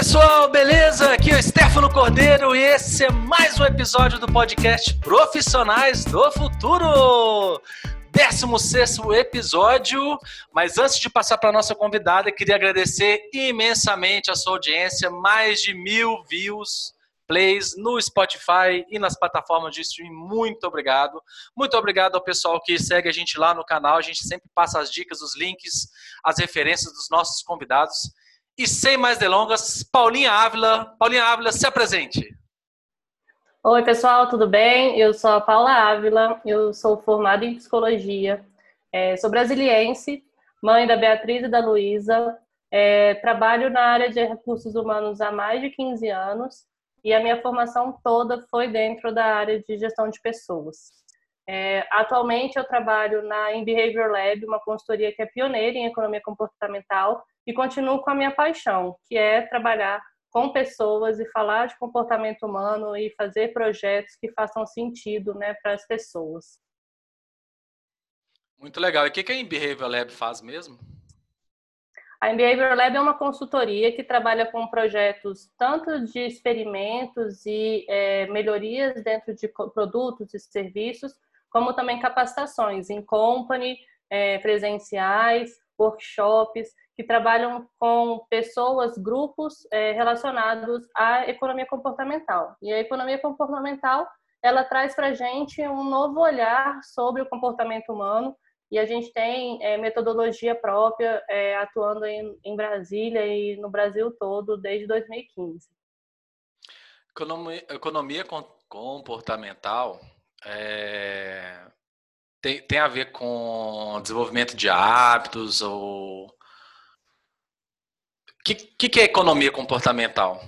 pessoal, beleza? Aqui é o Stefano Cordeiro e esse é mais um episódio do podcast Profissionais do Futuro. 16 episódio, mas antes de passar para a nossa convidada, queria agradecer imensamente a sua audiência, mais de mil views, plays no Spotify e nas plataformas de streaming. Muito obrigado. Muito obrigado ao pessoal que segue a gente lá no canal. A gente sempre passa as dicas, os links, as referências dos nossos convidados. E sem mais delongas, Paulinha Ávila. Paulinha Ávila, se apresente. Oi, pessoal, tudo bem? Eu sou a Paula Ávila, eu sou formada em psicologia, é, sou brasiliense, mãe da Beatriz e da Luísa, é, trabalho na área de recursos humanos há mais de 15 anos e a minha formação toda foi dentro da área de gestão de pessoas. É, atualmente eu trabalho na In Behavior Lab, uma consultoria que é pioneira em economia comportamental e continuo com a minha paixão, que é trabalhar com pessoas e falar de comportamento humano e fazer projetos que façam sentido né, para as pessoas. Muito legal. E o que a In Behavior Lab faz mesmo? A Behavior Lab é uma consultoria que trabalha com projetos tanto de experimentos e é, melhorias dentro de produtos e serviços, como também capacitações em company, é, presenciais, workshops, que trabalham com pessoas, grupos é, relacionados à economia comportamental. E a economia comportamental, ela traz para a gente um novo olhar sobre o comportamento humano, e a gente tem é, metodologia própria é, atuando em, em, Brasília e no Brasil todo desde 2015. Economia, economia comportamental é, tem, tem a ver com desenvolvimento de hábitos ou o que, que, que é economia comportamental?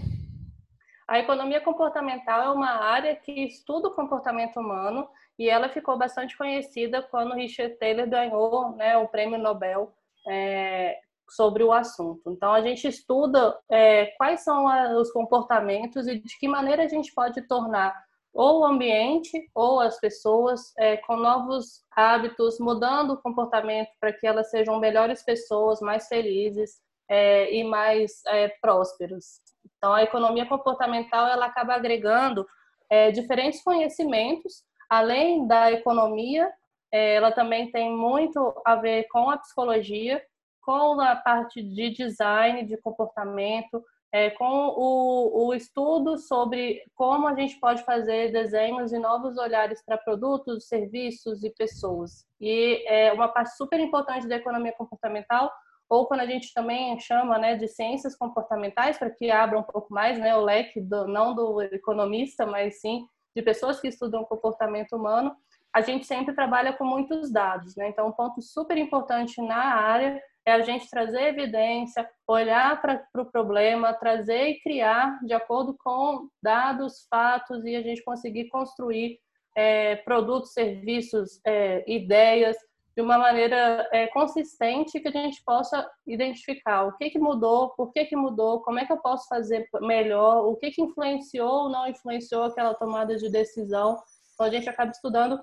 A economia comportamental é uma área que estuda o comportamento humano e ela ficou bastante conhecida quando Richard Taylor ganhou né, o prêmio Nobel é, sobre o assunto. Então, a gente estuda é, quais são os comportamentos e de que maneira a gente pode tornar ou o ambiente ou as pessoas é, com novos hábitos, mudando o comportamento para que elas sejam melhores pessoas, mais felizes é, e mais é, prósperos. Então, a economia comportamental ela acaba agregando é, diferentes conhecimentos além da economia, é, ela também tem muito a ver com a psicologia, com a parte de design, de comportamento, é, com o, o, estudo sobre como a gente pode fazer desenhos e novos olhares para produtos, serviços e pessoas. E é uma parte super importante da economia comportamental, ou quando a gente também chama né, de ciências comportamentais, para que abra um pouco mais né, o leque, do, não do economista, mas sim de pessoas que estudam comportamento humano, a gente sempre trabalha com muitos dados, né? Então, um ponto super importante na área é a gente trazer evidência, olhar para o pro problema, trazer e criar de acordo com dados, fatos e a gente conseguir construir é, produtos, serviços, é, ideias de uma maneira é, consistente que a gente possa identificar o que, que mudou, por que, que mudou, como é que eu posso fazer melhor, o que, que influenciou ou não influenciou aquela tomada de decisão. Então, a gente acaba estudando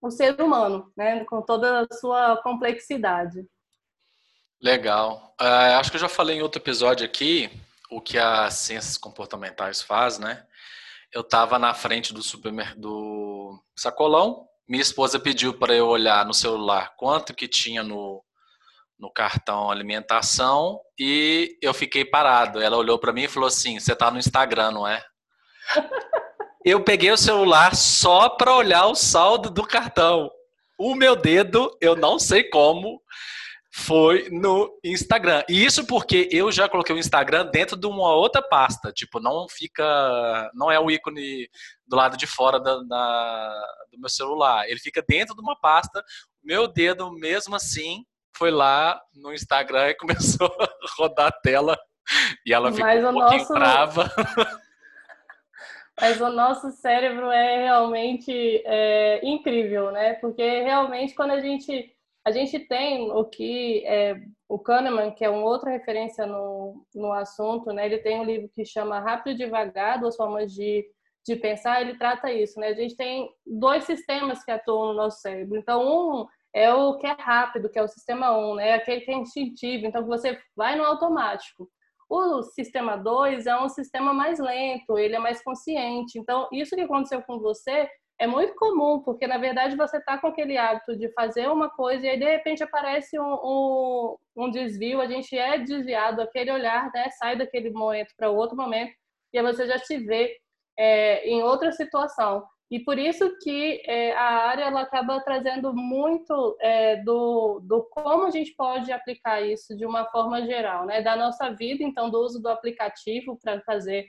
o ser humano, né, com toda a sua complexidade. Legal. Uh, acho que eu já falei em outro episódio aqui o que as ciências comportamentais faz, né? Eu estava na frente do supermercado do sacolão minha esposa pediu para eu olhar no celular quanto que tinha no, no cartão alimentação e eu fiquei parado. Ela olhou para mim e falou assim: "Você está no Instagram, não é?" eu peguei o celular só para olhar o saldo do cartão. O meu dedo, eu não sei como, foi no Instagram. E isso porque eu já coloquei o Instagram dentro de uma outra pasta. Tipo, não fica. Não é o ícone do lado de fora da, da, do meu celular. Ele fica dentro de uma pasta. Meu dedo, mesmo assim, foi lá no Instagram e começou a rodar a tela. E ela ficou Mas um pouquinho nosso... brava. Mas o nosso cérebro é realmente é, incrível, né? Porque realmente quando a gente a gente tem o que é, o Kahneman, que é uma outra referência no, no assunto, né? Ele tem um livro que chama Rápido e Devagar, duas formas de, de pensar, ele trata isso, né? A gente tem dois sistemas que atuam no nosso cérebro. Então, um é o que é rápido, que é o sistema 1, né? Aquele que é instintivo, então você vai no automático. O sistema 2 é um sistema mais lento, ele é mais consciente. Então, isso que aconteceu com você é muito comum, porque na verdade você está com aquele hábito de fazer uma coisa e aí de repente aparece um, um, um desvio, a gente é desviado, aquele olhar né, sai daquele momento para outro momento e aí você já se vê é, em outra situação. E por isso que é, a área ela acaba trazendo muito é, do, do como a gente pode aplicar isso de uma forma geral, né? Da nossa vida, então, do uso do aplicativo para fazer,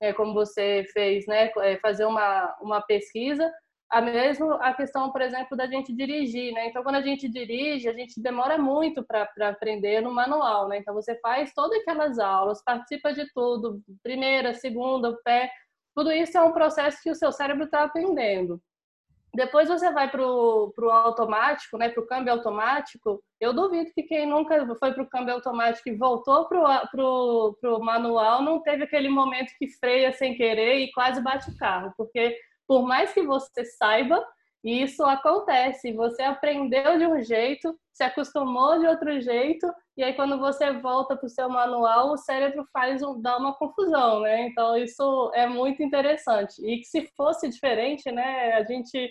é, como você fez, né? É, fazer uma, uma pesquisa. A mesmo a questão, por exemplo, da gente dirigir, né? Então, quando a gente dirige, a gente demora muito para aprender no manual, né? Então, você faz todas aquelas aulas, participa de tudo, primeira, segunda, pé, tudo isso é um processo que o seu cérebro está aprendendo. Depois você vai para o automático, né, para o câmbio automático. Eu duvido que quem nunca foi para o câmbio automático e voltou para o manual não teve aquele momento que freia sem querer e quase bate o carro. Porque por mais que você saiba, isso acontece. Você aprendeu de um jeito, se acostumou de outro jeito e aí quando você volta para o seu manual, o cérebro faz um, dá uma confusão, né? Então isso é muito interessante. E que se fosse diferente, né, a gente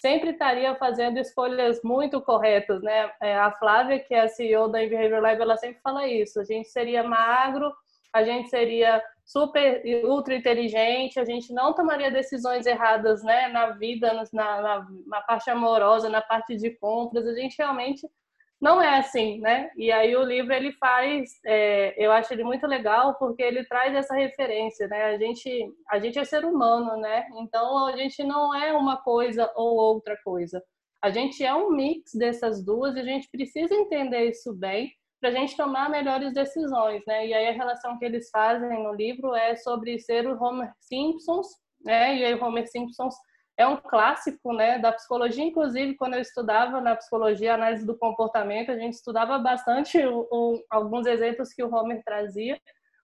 sempre estaria fazendo escolhas muito corretas, né? É, a Flávia, que é a CEO da Behavior Lab, ela sempre fala isso. A gente seria magro, a gente seria super ultra inteligente, a gente não tomaria decisões erradas, né, na vida, na, na, na parte amorosa, na parte de compras. A gente realmente não é assim, né? E aí o livro ele faz, é, eu acho ele muito legal porque ele traz essa referência, né? A gente, a gente é ser humano, né? Então a gente não é uma coisa ou outra coisa. A gente é um mix dessas duas e a gente precisa entender isso bem para a gente tomar melhores decisões, né? E aí a relação que eles fazem no livro é sobre ser o Homer Simpsons, né? E aí o Homer Simpsons é um clássico né, da psicologia, inclusive quando eu estudava na psicologia, análise do comportamento, a gente estudava bastante o, o, alguns exemplos que o Homer trazia,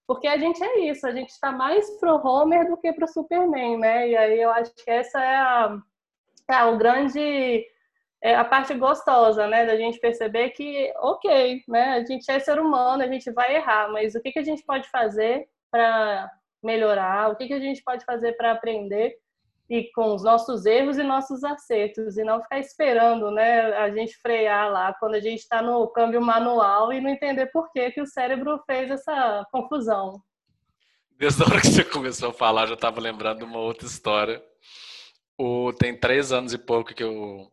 porque a gente é isso, a gente está mais pro Homer do que pro Superman, né? E aí eu acho que essa é a, é o grande é a parte gostosa, né, da gente perceber que, ok, né, a gente é ser humano, a gente vai errar, mas o que, que a gente pode fazer para melhorar, o que, que a gente pode fazer para aprender e com os nossos erros e nossos acertos, e não ficar esperando né, a gente frear lá quando a gente está no câmbio manual e não entender por que, que o cérebro fez essa confusão. Desde a hora que você começou a falar, já estava lembrando uma outra história. O, tem três anos e pouco que eu,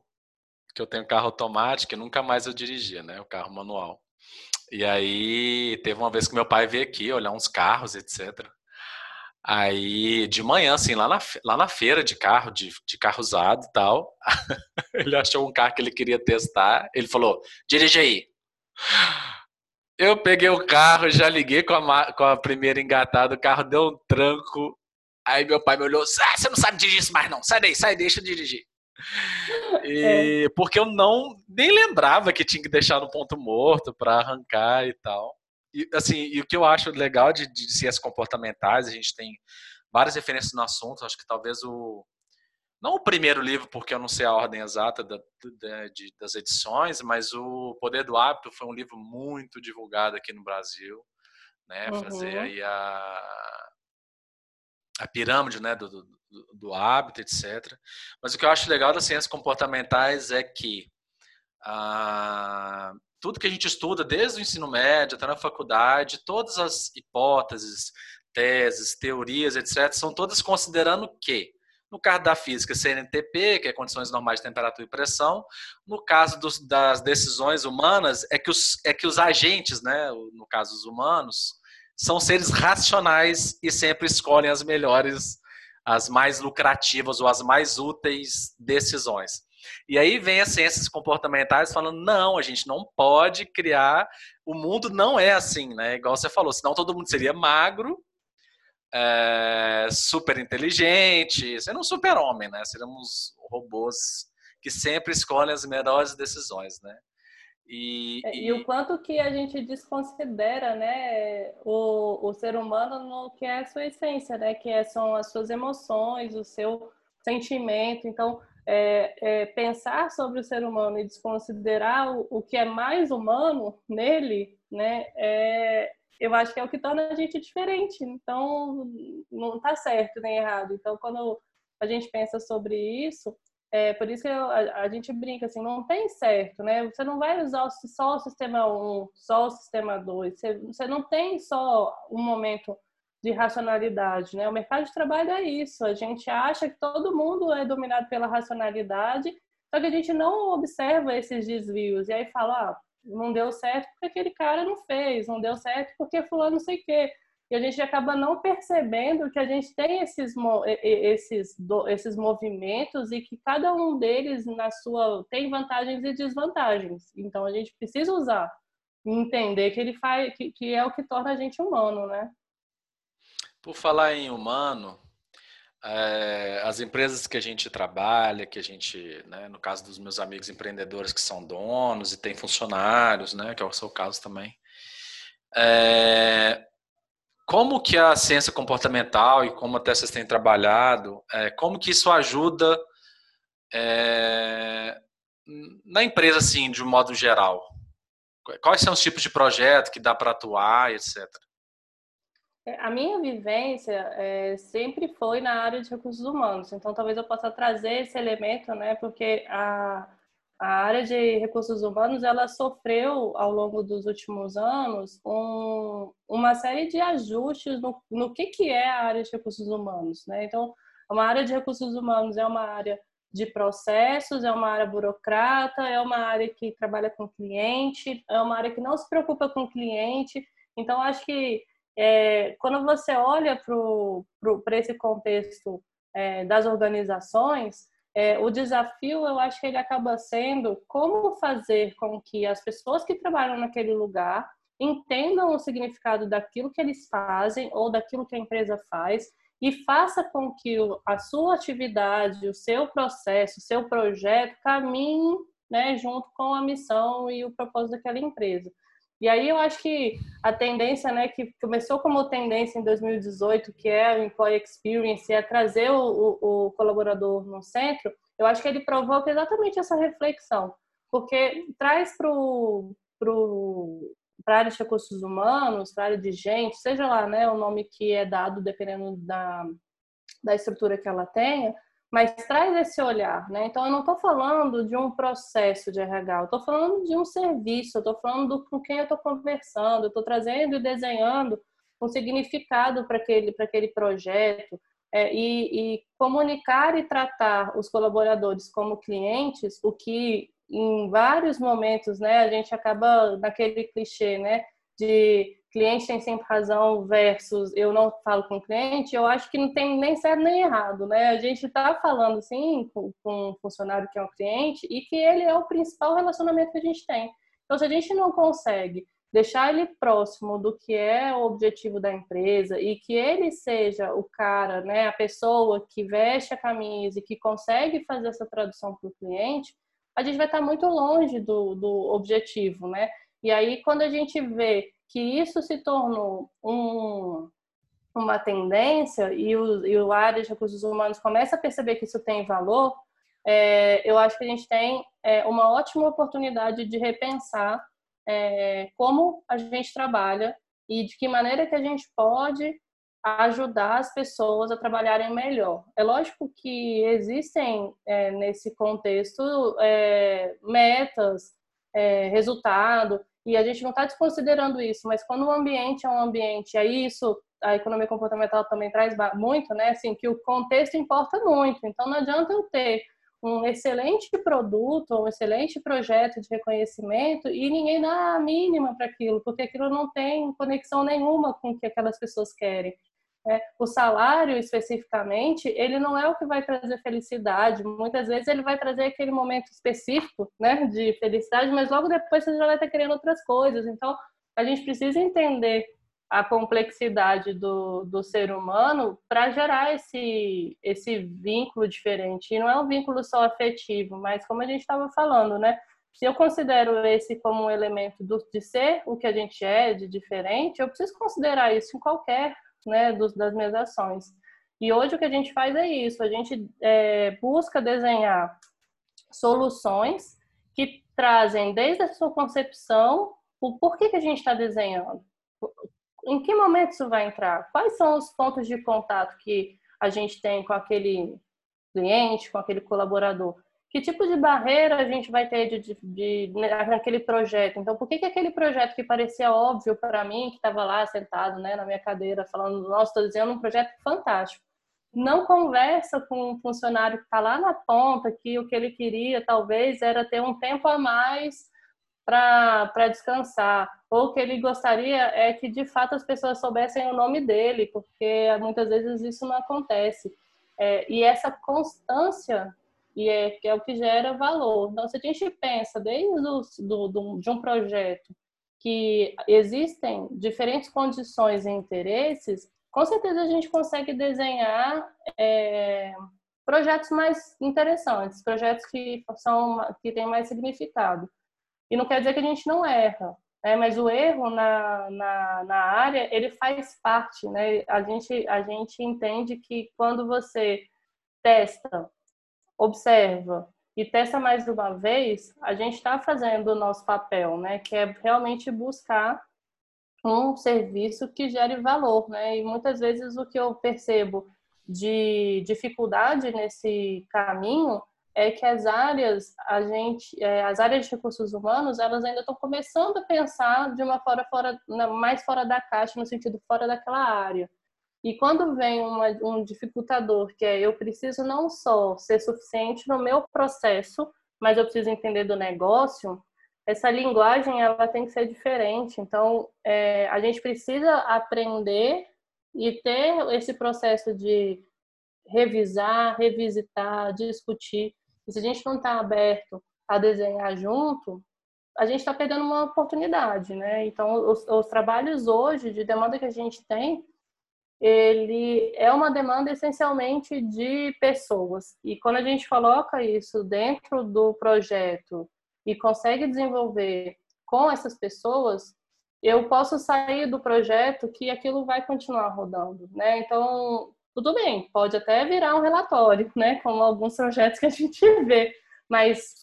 que eu tenho carro automático e nunca mais eu dirigia, né? O carro manual. E aí teve uma vez que meu pai veio aqui olhar uns carros, etc. Aí, de manhã, assim, lá na, lá na feira de carro, de, de carro usado e tal, ele achou um carro que ele queria testar. Ele falou: dirige aí. Eu peguei o carro, já liguei com a, com a primeira engatada, o carro deu um tranco. Aí meu pai me olhou: ah, você não sabe dirigir isso mais, não. Sai daí, sai, deixa eu dirigir. E, é. Porque eu não nem lembrava que tinha que deixar no ponto morto para arrancar e tal. E, assim, e o que eu acho legal de, de ciências comportamentais, a gente tem várias referências no assunto, acho que talvez o. Não o primeiro livro, porque eu não sei a ordem exata da, da, de, das edições, mas o Poder do Hábito foi um livro muito divulgado aqui no Brasil, né? Uhum. Fazer aí a, a pirâmide, né? Do, do, do, hábito, etc. Mas o que eu acho legal das ciências comportamentais é que ah, tudo que a gente estuda desde o ensino médio até na faculdade, todas as hipóteses, teses, teorias, etc., são todas considerando que, no caso da física, CNTP, que é condições normais de temperatura e pressão, no caso dos, das decisões humanas, é que, os, é que os agentes, né, no caso os humanos, são seres racionais e sempre escolhem as melhores, as mais lucrativas ou as mais úteis decisões. E aí vem as ciências comportamentais falando: não, a gente não pode criar. O mundo não é assim, né? Igual você falou, senão todo mundo seria magro, é, super inteligente, sendo um super-homem, né? Seríamos robôs que sempre escolhem as melhores decisões, né? E, e... É, e, o quanto que a gente desconsidera né, o, o ser humano no que é a sua essência, né, que é, são as suas emoções, o seu sentimento. Então, é, é, pensar sobre o ser humano e desconsiderar o, o que é mais humano nele, né, é, eu acho que é o que torna a gente diferente. Então, não está certo nem errado. Então, quando a gente pensa sobre isso, é por isso que eu, a, a, gente brinca assim, não tem certo, né? Você não vai usar só o sistema 1, só o sistema 2. Você, você não tem só um momento de racionalidade, né? O mercado de trabalho é isso. A gente acha que todo mundo é dominado pela racionalidade, só que a gente não observa esses desvios. E aí fala, ah, não deu certo porque aquele cara não fez, não deu certo porque fulano não sei o quê. E a gente acaba não percebendo que a gente tem esses, esses, esses movimentos e que cada um deles na sua tem vantagens e desvantagens. Então a gente precisa usar entender que ele faz que, que é o que torna a gente humano, né? Por falar em humano, é, as empresas que a gente trabalha, que a gente, né, no caso dos meus amigos empreendedores que são donos e têm funcionários, né, que é o seu caso também, é, como que a ciência comportamental e como até vocês têm trabalhado, é, como que isso ajuda na empresa, assim, de um modo geral? Quais são os tipos de projeto que dá para atuar, etc. A minha vivência é, sempre foi na área de recursos humanos, então talvez eu possa trazer esse elemento, né? Porque a, a área de recursos humanos ela sofreu ao longo dos últimos anos um, uma série de ajustes no, no que, que é a área de recursos humanos, né? Então, uma área de recursos humanos é uma área de processos, é uma área burocrata, é uma área que trabalha com cliente, é uma área que não se preocupa com cliente. Então, acho que é, quando você olha para esse contexto é, das organizações, é, o desafio, eu acho que ele acaba sendo como fazer com que as pessoas que trabalham naquele lugar entendam o significado daquilo que eles fazem ou daquilo que a empresa faz e faça com que a sua atividade, o seu processo, o seu projeto caminhe né, junto com a missão e o propósito daquela empresa. E aí eu acho que a tendência, né, que começou como tendência em 2018, que é o Employee Experience, é trazer o, o, o colaborador no centro, eu acho que ele provoca exatamente essa reflexão, porque traz para para a área de recursos humanos, para a área de gente, seja lá né, o nome que é dado dependendo da, da estrutura que ela tenha, mas traz esse olhar, né? Então, eu não estou falando de um processo de RH, eu estou falando de um serviço, eu estou falando do, com quem eu estou conversando, eu estou trazendo e desenhando um significado para aquele, aquele projeto, é, e, e comunicar e tratar os colaboradores como clientes, o que em vários momentos, né, a gente acaba naquele clichê, né, de cliente tem sempre razão versus eu não falo com o cliente, eu acho que não tem nem certo nem errado, né? A gente está falando, sim, com, com um funcionário que é um cliente e que ele é o principal relacionamento que a gente tem. Então, se a gente não consegue deixar ele próximo do que é o objetivo da empresa e que ele seja o cara, né, a pessoa que veste a camisa e que consegue fazer essa tradução para o cliente, a gente vai estar muito longe do, do objetivo, né? E aí, quando a gente vê que isso se tornou um, uma tendência e o, e o área de recursos humanos começa a perceber que isso tem valor, é, eu acho que a gente tem é, uma ótima oportunidade de repensar é, como a gente trabalha e de que maneira que a gente pode ajudar as pessoas a trabalharem melhor. É lógico que existem é, nesse contexto é, metas, é, resultado, e a gente não está desconsiderando isso, mas quando o ambiente é um ambiente, aí isso a economia comportamental também traz muito, né? Assim, que o contexto importa muito. Então não adianta eu ter um excelente produto, um excelente projeto de reconhecimento e ninguém dá a mínima para aquilo, porque aquilo não tem conexão nenhuma com o que aquelas pessoas querem. É, o salário, especificamente, ele não é o que vai trazer felicidade. Muitas vezes ele vai trazer aquele momento específico né, de felicidade, mas logo depois você já vai estar querendo outras coisas. Então, a gente precisa entender a complexidade do, do ser humano para gerar esse, esse vínculo diferente. E não é um vínculo só afetivo, mas como a gente estava falando, né? Se eu considero esse como um elemento do, de ser o que a gente é, de diferente, eu preciso considerar isso em qualquer né, dos, das minhas ações. E hoje o que a gente faz é isso, a gente é, busca desenhar soluções que trazem desde a sua concepção o porquê que a gente está desenhando, em que momento isso vai entrar, quais são os pontos de contato que a gente tem com aquele cliente, com aquele colaborador. Que tipo de barreira a gente vai ter de, de, de naquele projeto? Então, por que, que aquele projeto que parecia óbvio para mim, que estava lá sentado né, na minha cadeira, falando, nossa, estou desenhando um projeto fantástico, não conversa com um funcionário que está lá na ponta, que o que ele queria talvez era ter um tempo a mais para descansar, ou que ele gostaria é que de fato as pessoas soubessem o nome dele, porque muitas vezes isso não acontece. É, e essa constância e é, que é o que gera valor. Então, se a gente pensa desde o, do, do, de um projeto que existem diferentes condições e interesses, com certeza a gente consegue desenhar é, projetos mais interessantes, projetos que são que têm mais significado. E não quer dizer que a gente não erra, né? mas o erro na, na, na área ele faz parte, né? A gente a gente entende que quando você testa, observa e testa mais uma vez, a gente está fazendo o nosso papel, né? Que é realmente buscar um serviço que gere valor, né? E muitas vezes o que eu percebo de dificuldade nesse caminho é que as áreas a gente é, as áreas de recursos humanos elas ainda estão começando a pensar de uma fora fora mais fora da caixa no sentido fora daquela área e quando vem uma, um dificultador que é eu preciso não só ser suficiente no meu processo mas eu preciso entender do negócio essa linguagem ela tem que ser diferente então é, a gente precisa aprender e ter esse processo de revisar, revisitar, discutir e se a gente não está aberto a desenhar junto, a gente está perdendo uma oportunidade, né? Então, os, os, trabalhos hoje de demanda que a gente tem, ele é uma demanda essencialmente de pessoas. E quando a gente coloca isso dentro do projeto e consegue desenvolver com essas pessoas, eu posso sair do projeto que aquilo vai continuar rodando, né? Então, tudo bem, pode até virar um relatório, né? Como alguns projetos que a gente vê, mas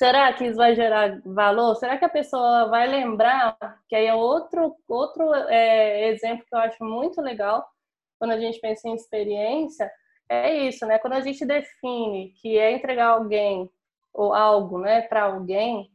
será que isso vai gerar valor? Será que a pessoa vai lembrar? Que aí é outro, outro é, exemplo que eu acho muito legal quando a gente pensa em experiência, é isso, né? Quando a gente define que é entregar alguém ou algo, né, para alguém,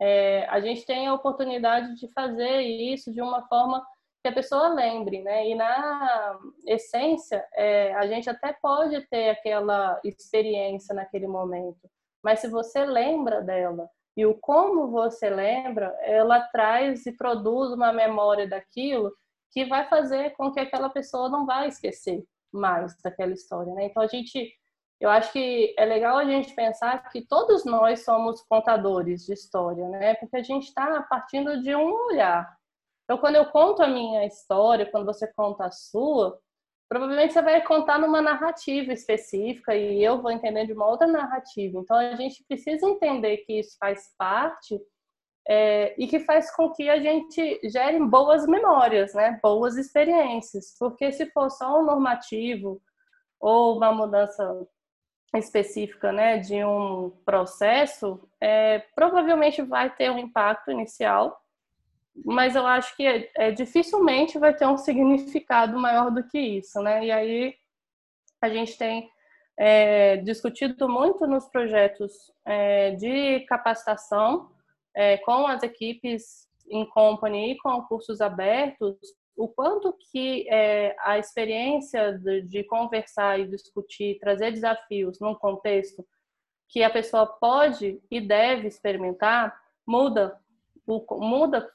é, a gente tem a oportunidade de fazer isso de uma forma que a pessoa lembre, né? E na essência, é, a gente até pode ter aquela experiência naquele momento, mas se você lembra dela e o como você lembra, ela traz e produz uma memória daquilo que vai fazer com que aquela pessoa não vá esquecer mais daquela história, né? Então a gente, eu acho que é legal a gente pensar que todos nós somos contadores de história, né? Porque a gente está partindo de um olhar, então, quando eu conto a minha história, quando você conta a sua, provavelmente você vai contar numa narrativa específica e eu vou entender de uma outra narrativa. Então, a gente precisa entender que isso faz parte é, e que faz com que a gente gere boas memórias, né? boas experiências. Porque se for só um normativo ou uma mudança específica né, de um processo, é, provavelmente vai ter um impacto inicial, mas eu acho que é, é, dificilmente vai ter um significado maior do que isso, né? E aí a gente tem é, discutido muito nos projetos é, de capacitação é, com as equipes em company e com cursos abertos, o quanto que é, a experiência de, de conversar e discutir, trazer desafios num contexto que a pessoa pode e deve experimentar, muda muda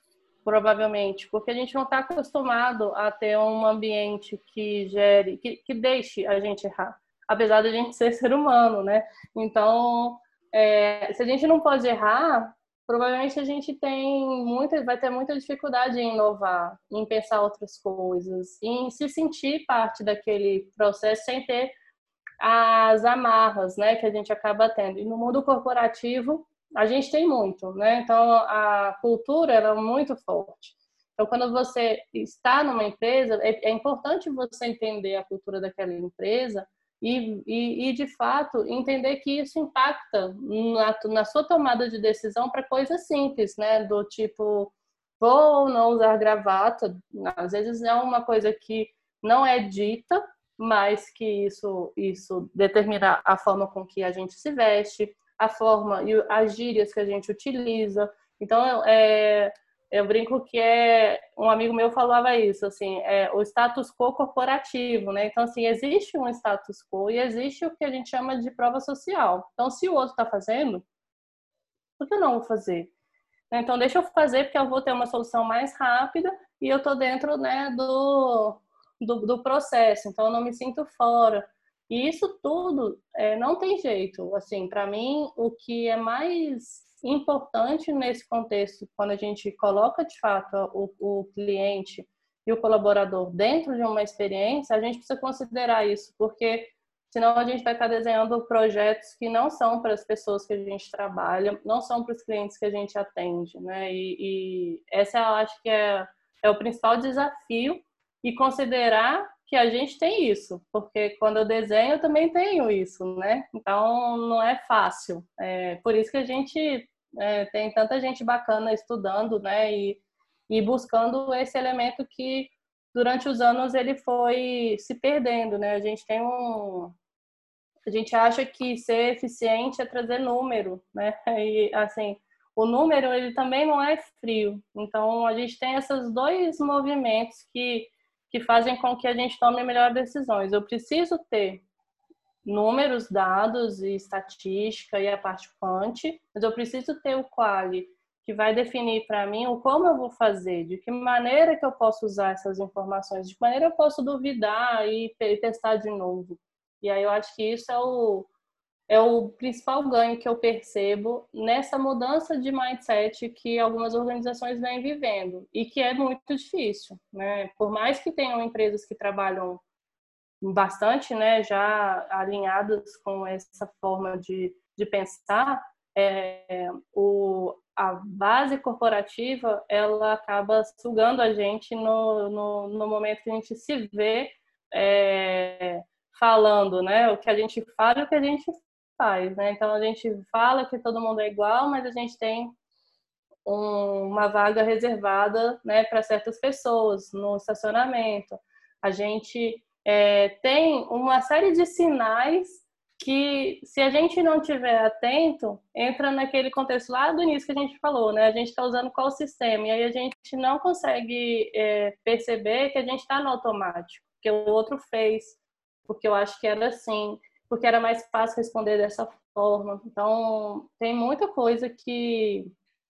provavelmente, porque a gente não está acostumado a ter um ambiente que gere, que, que deixe a gente errar, apesar de a gente ser ser humano, né? Então, é, se a gente não pode errar, provavelmente a gente tem muita, vai ter muita dificuldade em inovar, em pensar outras coisas, em se sentir parte daquele processo sem ter as amarras, né, que a gente acaba tendo. E no mundo corporativo, a gente tem muito, né? Então a cultura ela é muito forte. Então, quando você está numa empresa, é, é importante você entender a cultura daquela empresa e, e, e, de fato, entender que isso impacta na, na sua tomada de decisão para coisas simples, né? Do tipo, vou ou não usar gravata. Às vezes é uma coisa que não é dita, mas que isso, isso determina a forma com que a gente se veste, a forma e as gírias que a gente utiliza. Então, é, eu brinco que é um amigo meu falava isso, assim, é o status quo corporativo, né? Então, assim, existe um status quo e existe o que a gente chama de prova social. Então, se o outro está fazendo, por que eu não vou fazer? Então, deixa eu fazer porque eu vou ter uma solução mais rápida e eu estou dentro, né, do, do, do, processo. Então, eu não me sinto fora. E isso tudo é, não tem jeito. Assim, para mim, o que é mais importante nesse contexto, quando a gente coloca de fato o, o cliente e o colaborador dentro de uma experiência, a gente precisa considerar isso, porque senão a gente vai estar desenhando projetos que não são para as pessoas que a gente trabalha, não são para os clientes que a gente atende, né? E, e essa eu acho que é, é o principal desafio e considerar que a gente tem isso, porque quando eu desenho eu também tenho isso, né? Então não é fácil. É por isso que a gente é, tem tanta gente bacana estudando, né? E, e buscando esse elemento que durante os anos ele foi se perdendo, né? A gente tem um a gente acha que ser eficiente é trazer número, né? E assim, o número ele também não é frio. Então a gente tem esses dois movimentos que que fazem com que a gente tome melhores decisões. Eu preciso ter números, dados e estatística e a parte quant, mas eu preciso ter o quali que vai definir para mim o como eu vou fazer, de que maneira que eu posso usar essas informações, de que maneira eu posso duvidar e testar de novo. E aí eu acho que isso é o é o principal ganho que eu percebo nessa mudança de mindset que algumas organizações vêm vivendo e que é muito difícil, né? Por mais que tenham empresas que trabalham bastante, né, já alinhadas com essa forma de, de pensar, é, o, a base corporativa ela acaba sugando a gente no, no, no momento que a gente se vê é, falando, né, o que a gente fala e o que a gente faz, né? Então a gente fala que todo mundo é igual, mas a gente tem um, uma vaga reservada, né, para certas pessoas no estacionamento. A gente é, tem uma série de sinais que, se a gente não tiver atento, entra naquele contexto lá do início que a gente falou, né? A gente está usando qual sistema? E aí a gente não consegue é, perceber que a gente está no automático, que o outro fez, porque eu acho que era assim, porque era mais fácil responder dessa forma. Então, tem muita coisa que,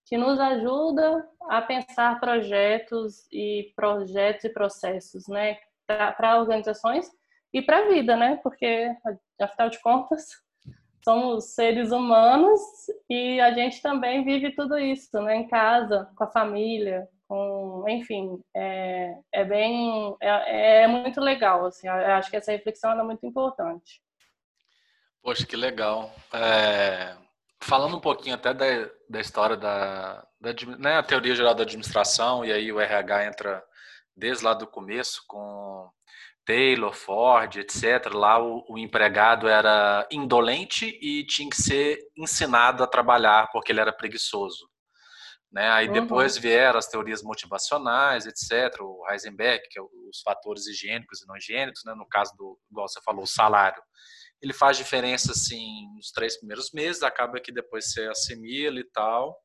que nos ajuda a pensar projetos e projetos e processos, né? para organizações e para a vida, né? Porque, afinal de contas, somos seres humanos e a gente também vive tudo isso, né? Em casa, com a família, com, enfim, é, é bem, é, é, muito legal, assim. Eu acho que essa reflexão é muito importante. Poxa, que legal. É, falando um pouquinho até da, da história da, da né, a teoria geral da administração e aí o RH entra desde lá do começo, com Taylor, Ford, etc. Lá o, o, empregado era indolente e tinha que ser ensinado a trabalhar porque ele era preguiçoso. Né? Aí uhum. depois vieram as teorias motivacionais, etc. O Heisenberg, que é os fatores higiênicos e não higiênicos, né? no caso do, igual você falou, o salário. Ele faz diferença assim nos três primeiros meses, acaba que depois você assimila e tal.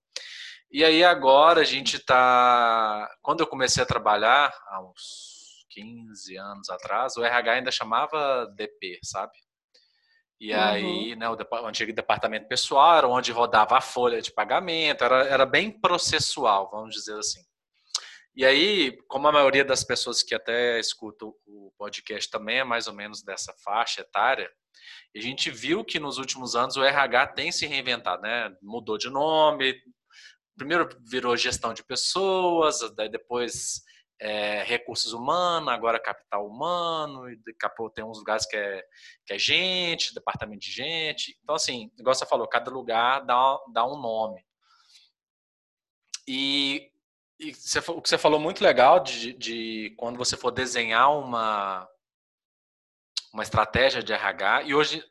E aí agora a gente está. Quando eu comecei a trabalhar, há uns 15 anos atrás, o RH ainda chamava DP, sabe? E uhum. aí, né, o, o, antigo departamento pessoal era onde rodava a folha de pagamento, era, era bem processual, vamos dizer assim. E aí, como a maioria das pessoas que até escutam o podcast também é mais ou menos dessa faixa etária, a gente viu que nos últimos anos o RH tem se reinventado, né? Mudou de nome, primeiro virou gestão de pessoas, daí depois é, recursos humanos, agora capital humano, e daqui a pouco tem uns lugares que é, que é gente, departamento de gente. Então, assim, igual você falou, cada lugar dá, dá um nome. E e você, o que você falou muito legal de, de quando você for desenhar uma, uma estratégia de RH, e hoje,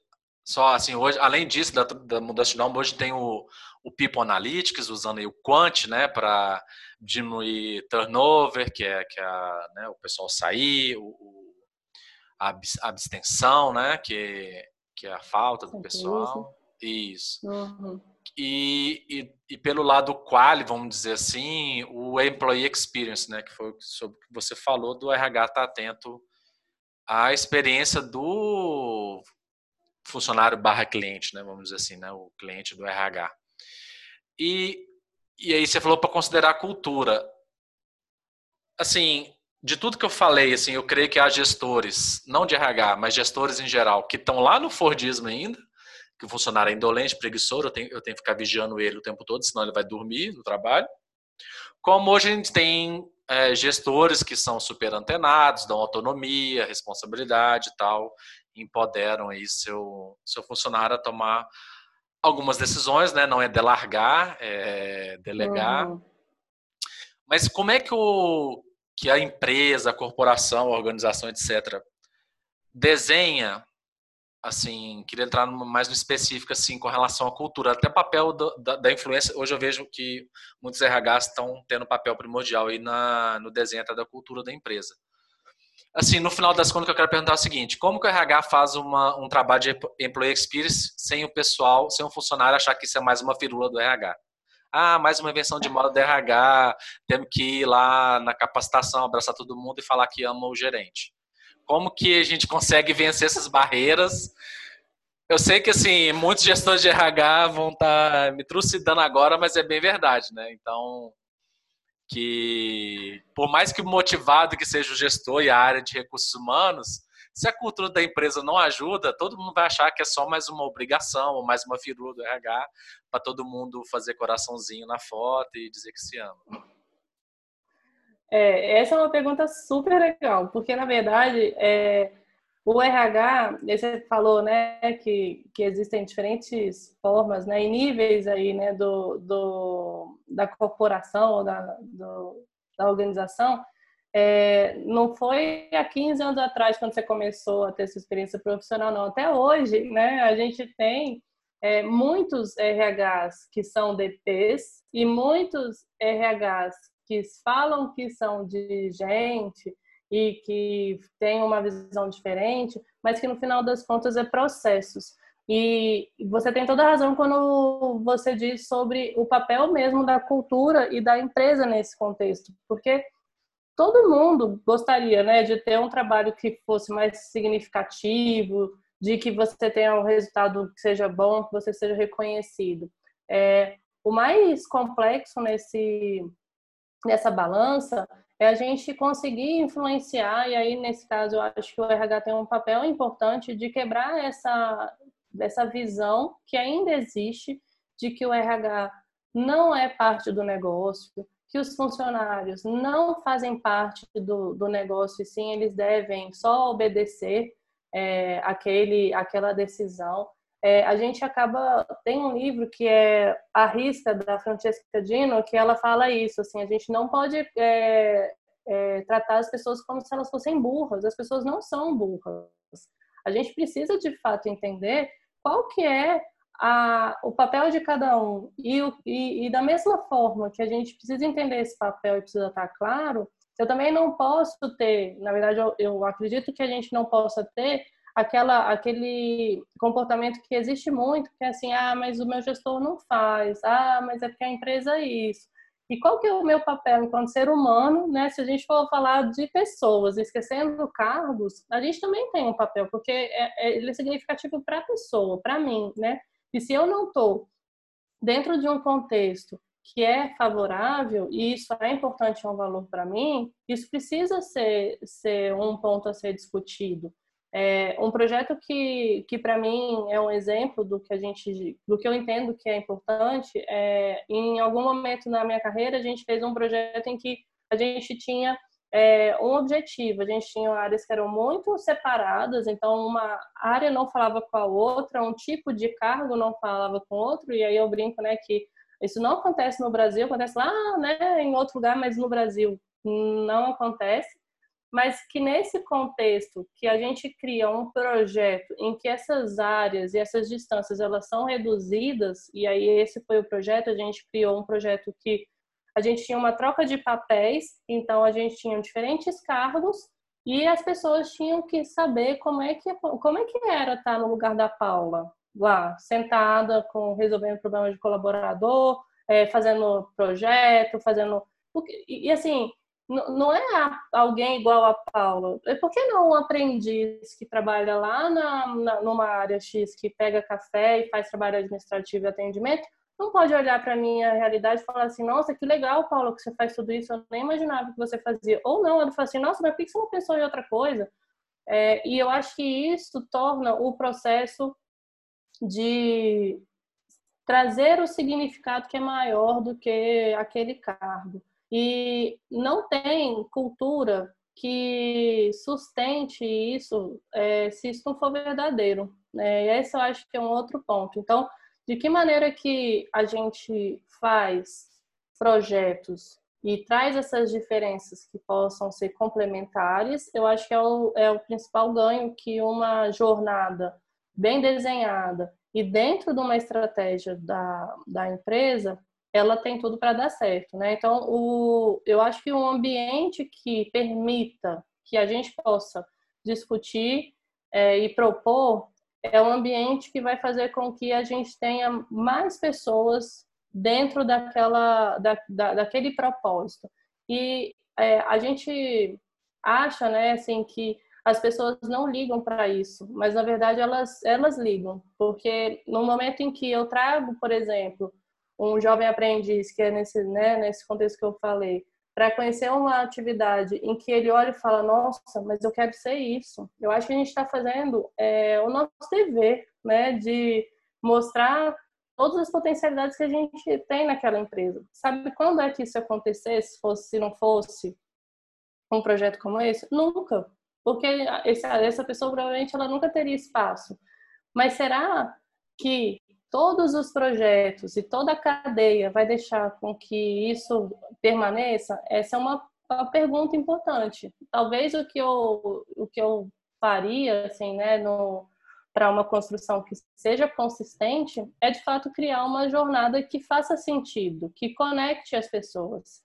só assim, hoje, além disso, da, da mudança de nome, hoje tem o, o People Analytics, usando aí o Quant, né, para diminuir turnover, que é, que é né, o pessoal sair, o, a abstenção, né, que, que é a falta do pessoal. Isso. Uhum. E, e, e, pelo lado qual, vamos dizer assim, o employee experience, né, que foi sobre o que você falou do RH estar tá atento à experiência do funcionário barra cliente, né, vamos dizer assim, né, o cliente do RH. E, e aí você falou para considerar a cultura. Assim, de tudo que eu falei, assim, eu creio que há gestores, não de RH, mas gestores em geral, que estão lá no Fordismo ainda, que o funcionário é indolente, preguiçoso, eu tenho, eu tenho que ficar vigiando ele o tempo todo, senão ele vai dormir no trabalho. Como hoje a gente tem é, gestores que são super antenados, dão autonomia, responsabilidade e tal, empoderam aí seu, seu funcionário a tomar algumas decisões, né? Não é delargar, é delegar. Uhum. Mas como é que, o, que a empresa, a corporação, a organização, etc., desenha assim, queria entrar mais no específico, assim, com relação à cultura, até o papel do, da, da, influência, hoje eu vejo que muitos RHs estão tendo papel primordial aí na, no desenho da cultura da empresa. Assim, no final das contas, eu quero perguntar é o seguinte, como que o RH faz uma, um trabalho de employee experience sem o pessoal, sem o funcionário achar que isso é mais uma firula do RH? Ah, mais uma invenção de moda do RH, temos que ir lá na capacitação, abraçar todo mundo e falar que ama o gerente. Como que a gente consegue vencer essas barreiras? Eu sei que assim muitos gestores de RH vão estar tá me trucidando agora, mas é bem verdade, né? Então, que por mais que motivado que seja o gestor e a área de recursos humanos, se a cultura da empresa não ajuda, todo mundo vai achar que é só mais uma obrigação ou mais uma firula do RH para todo mundo fazer coraçãozinho na foto e dizer que se ama. É, essa é uma pergunta super legal, porque na verdade é, o RH, você falou, né, que, que existem diferentes formas, né, e níveis aí, né, do, do da corporação ou da, do, da organização. É, não foi há 15 anos atrás quando você começou a ter sua experiência profissional, não. Até hoje, né, a gente tem é, muitos RHs que são DPs e muitos RHs que falam que são dirigente e que têm uma visão diferente, mas que no final das contas é processos. E você tem toda a razão quando você diz sobre o papel mesmo da cultura e da empresa nesse contexto, porque todo mundo gostaria, né, de ter um trabalho que fosse mais significativo, de que você tenha um resultado que seja bom, que você seja reconhecido. É, o mais complexo nesse nessa balança é a gente conseguir influenciar, e aí nesse caso eu acho que o RH tem um papel importante de quebrar essa, essa visão que ainda existe de que o RH não é parte do negócio, que os funcionários não fazem parte do, do negócio e sim eles devem só obedecer é, aquele, aquela decisão é, a gente acaba tem um livro que é a risca da Francesca Dino que ela fala isso assim a gente não pode é, é, tratar as pessoas como se elas fossem burras as pessoas não são burras. A gente precisa de fato entender qual que é a, o papel de cada um. E, e, e da mesma forma que a gente precisa entender esse papel e precisa estar claro eu também não posso ter na verdade eu, eu acredito que a gente não possa ter aquela, aquele comportamento que existe muito, que é assim, ah, mas o meu gestor não faz, ah, mas é porque a empresa é isso. E qual que é o meu papel enquanto ser humano, né? Se a gente for falar de pessoas, esquecendo cargos, a gente também tem um papel, porque é, é, ele é significativo para a pessoa, para mim, né? E se eu não estou dentro de um contexto que é favorável, e isso é importante, é um valor para mim, isso precisa ser, ser um ponto a ser discutido. É um projeto que, que para mim é um exemplo do que a gente, do que eu entendo que é importante. É, em algum momento na minha carreira a gente fez um projeto em que a gente tinha é, um objetivo. A gente tinha áreas que eram muito separadas, então uma área não falava com a outra, um tipo de cargo não falava com outro. E aí eu brinco, né, que Isso não acontece no Brasil, acontece lá, né, em outro lugar, mas no Brasil não acontece. Mas que nesse contexto que a gente cria um projeto em que essas áreas e essas distâncias elas são reduzidas, e aí esse foi o projeto, a gente criou um projeto que a gente tinha uma troca de papéis, então a gente tinha diferentes cargos e as pessoas tinham que saber como é que como é que era estar no lugar da Paula lá, sentada com resolvendo problemas de colaborador, é, fazendo projeto, fazendo e, assim não é alguém igual a Paula. Por que não um aprendiz que trabalha lá na, na, numa área X, que pega café e faz trabalho administrativo e atendimento, não pode olhar para a minha realidade e falar assim, nossa, que legal, Paulo, que você faz tudo isso, eu nem imaginava que você fazia. Ou não, ele fala assim, nossa, mas por que você não pensou em outra coisa? É, e eu acho que isso torna o processo de trazer o significado que é maior do que aquele cargo. E não tem cultura que sustente isso é, se isso não for verdadeiro. Né? E esse eu acho que é um outro ponto. Então, de que maneira que a gente faz projetos e traz essas diferenças que possam ser complementares, eu acho que é o, é o principal ganho que uma jornada bem desenhada e dentro de uma estratégia da, da empresa, ela tem tudo para dar certo, né? Então, o, eu acho que um ambiente que permita que a gente possa discutir é, e propor é um ambiente que vai fazer com que a gente tenha mais pessoas dentro daquela, da, da daquele propósito. E é, a gente acha, né, assim, que as pessoas não ligam para isso, mas na verdade elas, elas ligam, porque no momento em que eu trago, por exemplo, um jovem aprendiz, que é nesse, né, nesse contexto que eu falei, para conhecer uma atividade em que ele olha e fala, nossa, mas eu quero ser isso. Eu acho que a gente está fazendo é, o nosso dever, né, de mostrar todas as potencialidades que a gente tem naquela empresa. Sabe quando é que isso acontecesse, se fosse, se não fosse um projeto como esse? Nunca, porque essa pessoa provavelmente ela nunca teria espaço. Mas será que todos os projetos e toda a cadeia vai deixar com que isso permaneça? Essa é uma, uma pergunta importante. Talvez o que eu, o que eu faria, assim, né, no, para uma construção que seja consistente, é de fato criar uma jornada que faça sentido, que conecte as pessoas,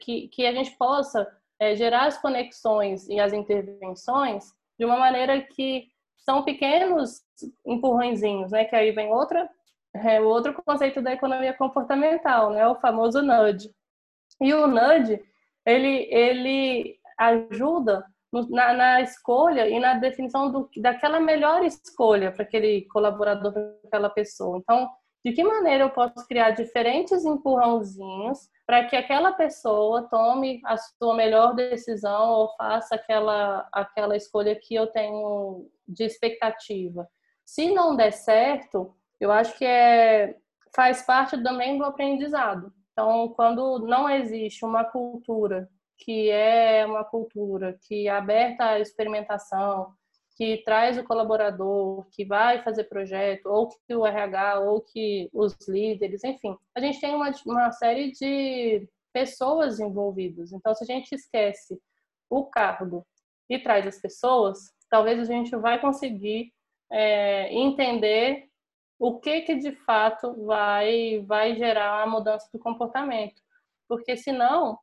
que, que a gente possa é, gerar as conexões e as intervenções de uma maneira que são pequenos empurrõezinhos, né? Que aí vem outra, é, outro conceito da economia comportamental, né? O famoso nudge. E o nudge, ele, ele ajuda na, na, escolha e na definição do, daquela melhor escolha para aquele colaborador, para aquela pessoa. Então, de que maneira eu posso criar diferentes empurrãozinhos para que aquela pessoa tome a sua melhor decisão ou faça aquela, aquela escolha que eu tenho de expectativa. Se não der certo, eu acho que é, faz parte também do aprendizado. Então, quando não existe uma cultura que é uma cultura que é aberta à experimentação, que traz o colaborador, que vai fazer projeto, ou que o RH, ou que os líderes, enfim. A gente tem uma, uma série de pessoas envolvidas. Então, se a gente esquece o cargo e traz as pessoas, talvez a gente vai conseguir é, entender o que que de fato vai vai gerar a mudança do comportamento. Porque senão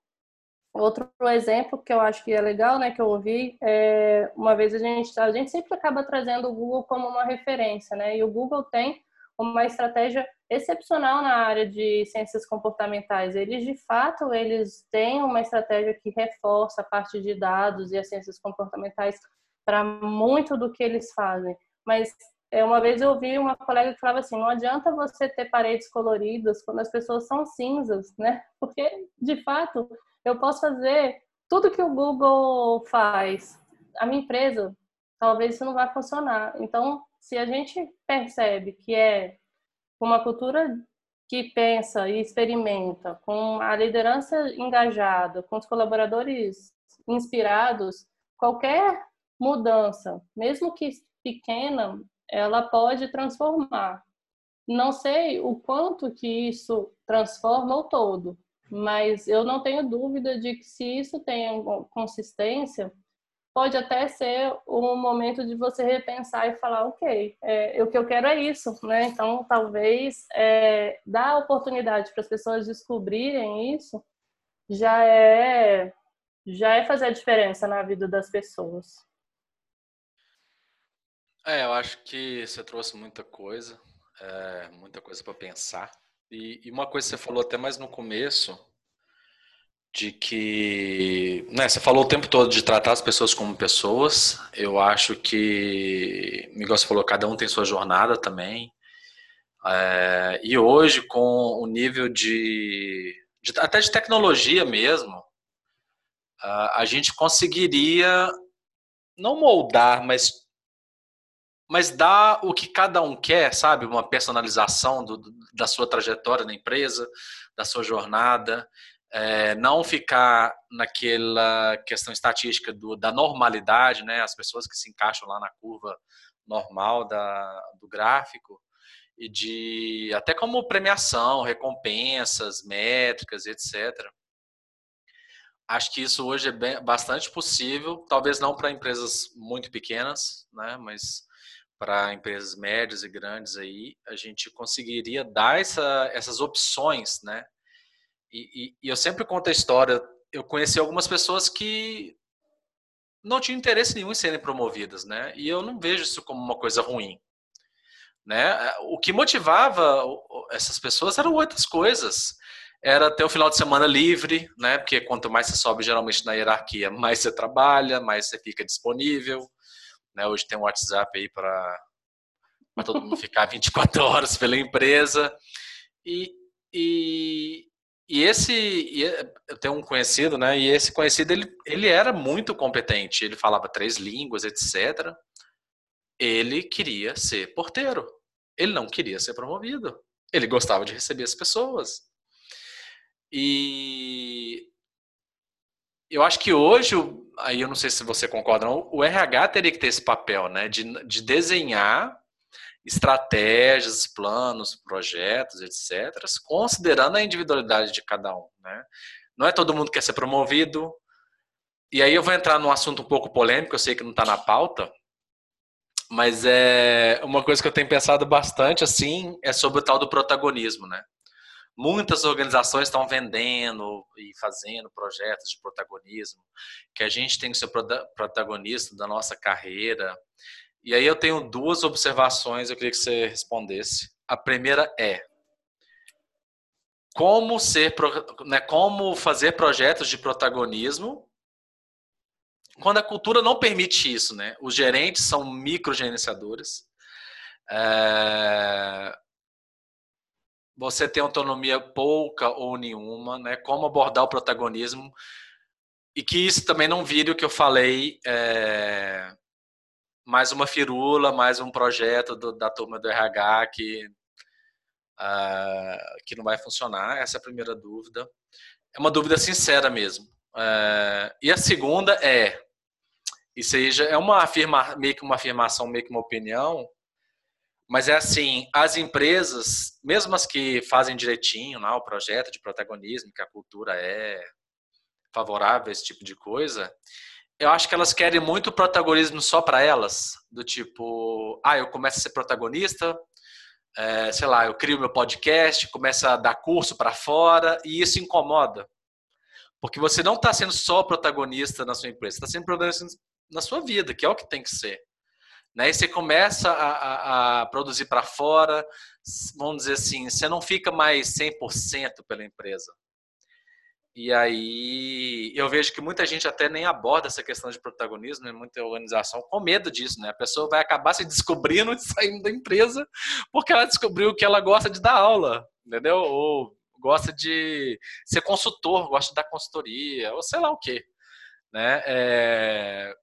Outro exemplo que eu acho que é legal, né, que eu ouvi, é, uma vez a gente, a gente sempre acaba trazendo o Google como uma referência, né, e o Google tem uma estratégia excepcional na área de ciências comportamentais. Eles, de fato, eles têm uma estratégia que reforça a parte de dados e as ciências comportamentais para muito do que eles fazem. Mas é, uma vez eu ouvi uma colega que falava assim, não adianta você ter paredes coloridas quando as pessoas são cinzas, né? Porque, de fato, eu posso fazer tudo que o Google faz. A minha empresa, talvez isso não vai funcionar. Então, se a gente percebe que é uma cultura que pensa e experimenta, com a liderança engajada, com os colaboradores inspirados, qualquer mudança, mesmo que pequena, ela pode transformar. não sei o quanto que isso transforma o todo, mas eu não tenho dúvida de que se isso tem consistência, pode até ser um momento de você repensar e falar, ok, é, o que eu quero é isso, né? Então, talvez é, dar oportunidade para as pessoas descobrirem isso já é já é fazer a diferença na vida das pessoas. É, eu acho que você trouxe muita coisa, é, muita coisa para pensar. E, e, uma coisa que você falou até mais no começo, de que né, você falou o tempo todo de tratar as pessoas como pessoas. Eu acho que, igual você falou, cada um tem sua jornada também. É, e hoje, com o nível de, de, até de tecnologia mesmo, a gente conseguiria não moldar, mas mas dar o que cada um quer, sabe? Uma personalização do, da sua trajetória na empresa, da sua jornada é, não ficar naquela questão estatística do, da normalidade, né? As pessoas que se encaixam lá na curva normal da, do gráfico e de até como premiação, recompensas, métricas, etc. Acho que isso hoje é bem, bastante possível, talvez não para empresas muito pequenas, né? Mas para empresas médias e grandes aí, a gente conseguiria dar essa, essas opções, né? E, e, e, eu sempre conto a história. Eu conheci algumas pessoas que não tinham interesse nenhum em serem promovidas, né? E eu não vejo isso como uma coisa ruim, né? O que motivava essas pessoas eram outras coisas. Era ter o final de semana livre, né? Porque quanto mais você sobe geralmente na hierarquia, mais você trabalha, mais você fica disponível. Né? Hoje tem um WhatsApp aí para todo mundo ficar 24 horas pela empresa. E, e, e esse, eu tenho um conhecido, né? E esse conhecido, ele, ele era muito competente. Ele falava três línguas, etc. Ele queria ser porteiro. Ele não queria ser promovido. Ele gostava de receber as pessoas. E eu acho que hoje, aí eu não sei se você concorda, o RH teria que ter esse papel, né? De, de desenhar estratégias, planos, projetos, etc., considerando a individualidade de cada um. Né? Não é todo mundo que quer ser promovido. E aí eu vou entrar num assunto um pouco polêmico, eu sei que não está na pauta, mas é uma coisa que eu tenho pensado bastante assim é sobre o tal do protagonismo, né? Muitas organizações estão vendendo e fazendo projetos de protagonismo, que a gente tem que ser protagonista da nossa carreira, e aí eu tenho duas observações, eu queria que você respondesse. A primeira é como ser, né, como fazer projetos de protagonismo quando a cultura não permite isso, né? Os gerentes são microgerenciadores. É... Você tem autonomia pouca ou nenhuma, né? Como abordar o protagonismo e que isso também não vire o que eu falei é mais uma firula, mais um projeto do, da turma do RH que, uh, que não vai funcionar. Essa é a primeira dúvida. É uma dúvida sincera mesmo. Uh, e a segunda é, e seja, é uma afirma, meio que uma afirmação, meio que uma opinião, mas é assim, as empresas, mesmo as que fazem direitinho né, o projeto de protagonismo, que a cultura é favorável a esse tipo de coisa, eu acho que elas querem muito protagonismo só para elas, do tipo, ah, eu começo a ser protagonista, é, sei lá, eu crio meu podcast, começo a dar curso para fora e isso incomoda, porque você não está sendo só protagonista na sua empresa, está sendo protagonista na sua vida, que é o que tem que ser. Né? E você começa a, a, a produzir para fora, vamos dizer assim, você não fica mais 100% pela empresa. E aí eu vejo que muita gente até nem aborda essa questão de protagonismo, né? muita organização com medo disso, né? A pessoa vai acabar se descobrindo e saindo da empresa porque ela descobriu que ela gosta de dar aula, entendeu? Ou gosta de ser consultor, gosta de dar consultoria, ou sei lá o quê, né? É...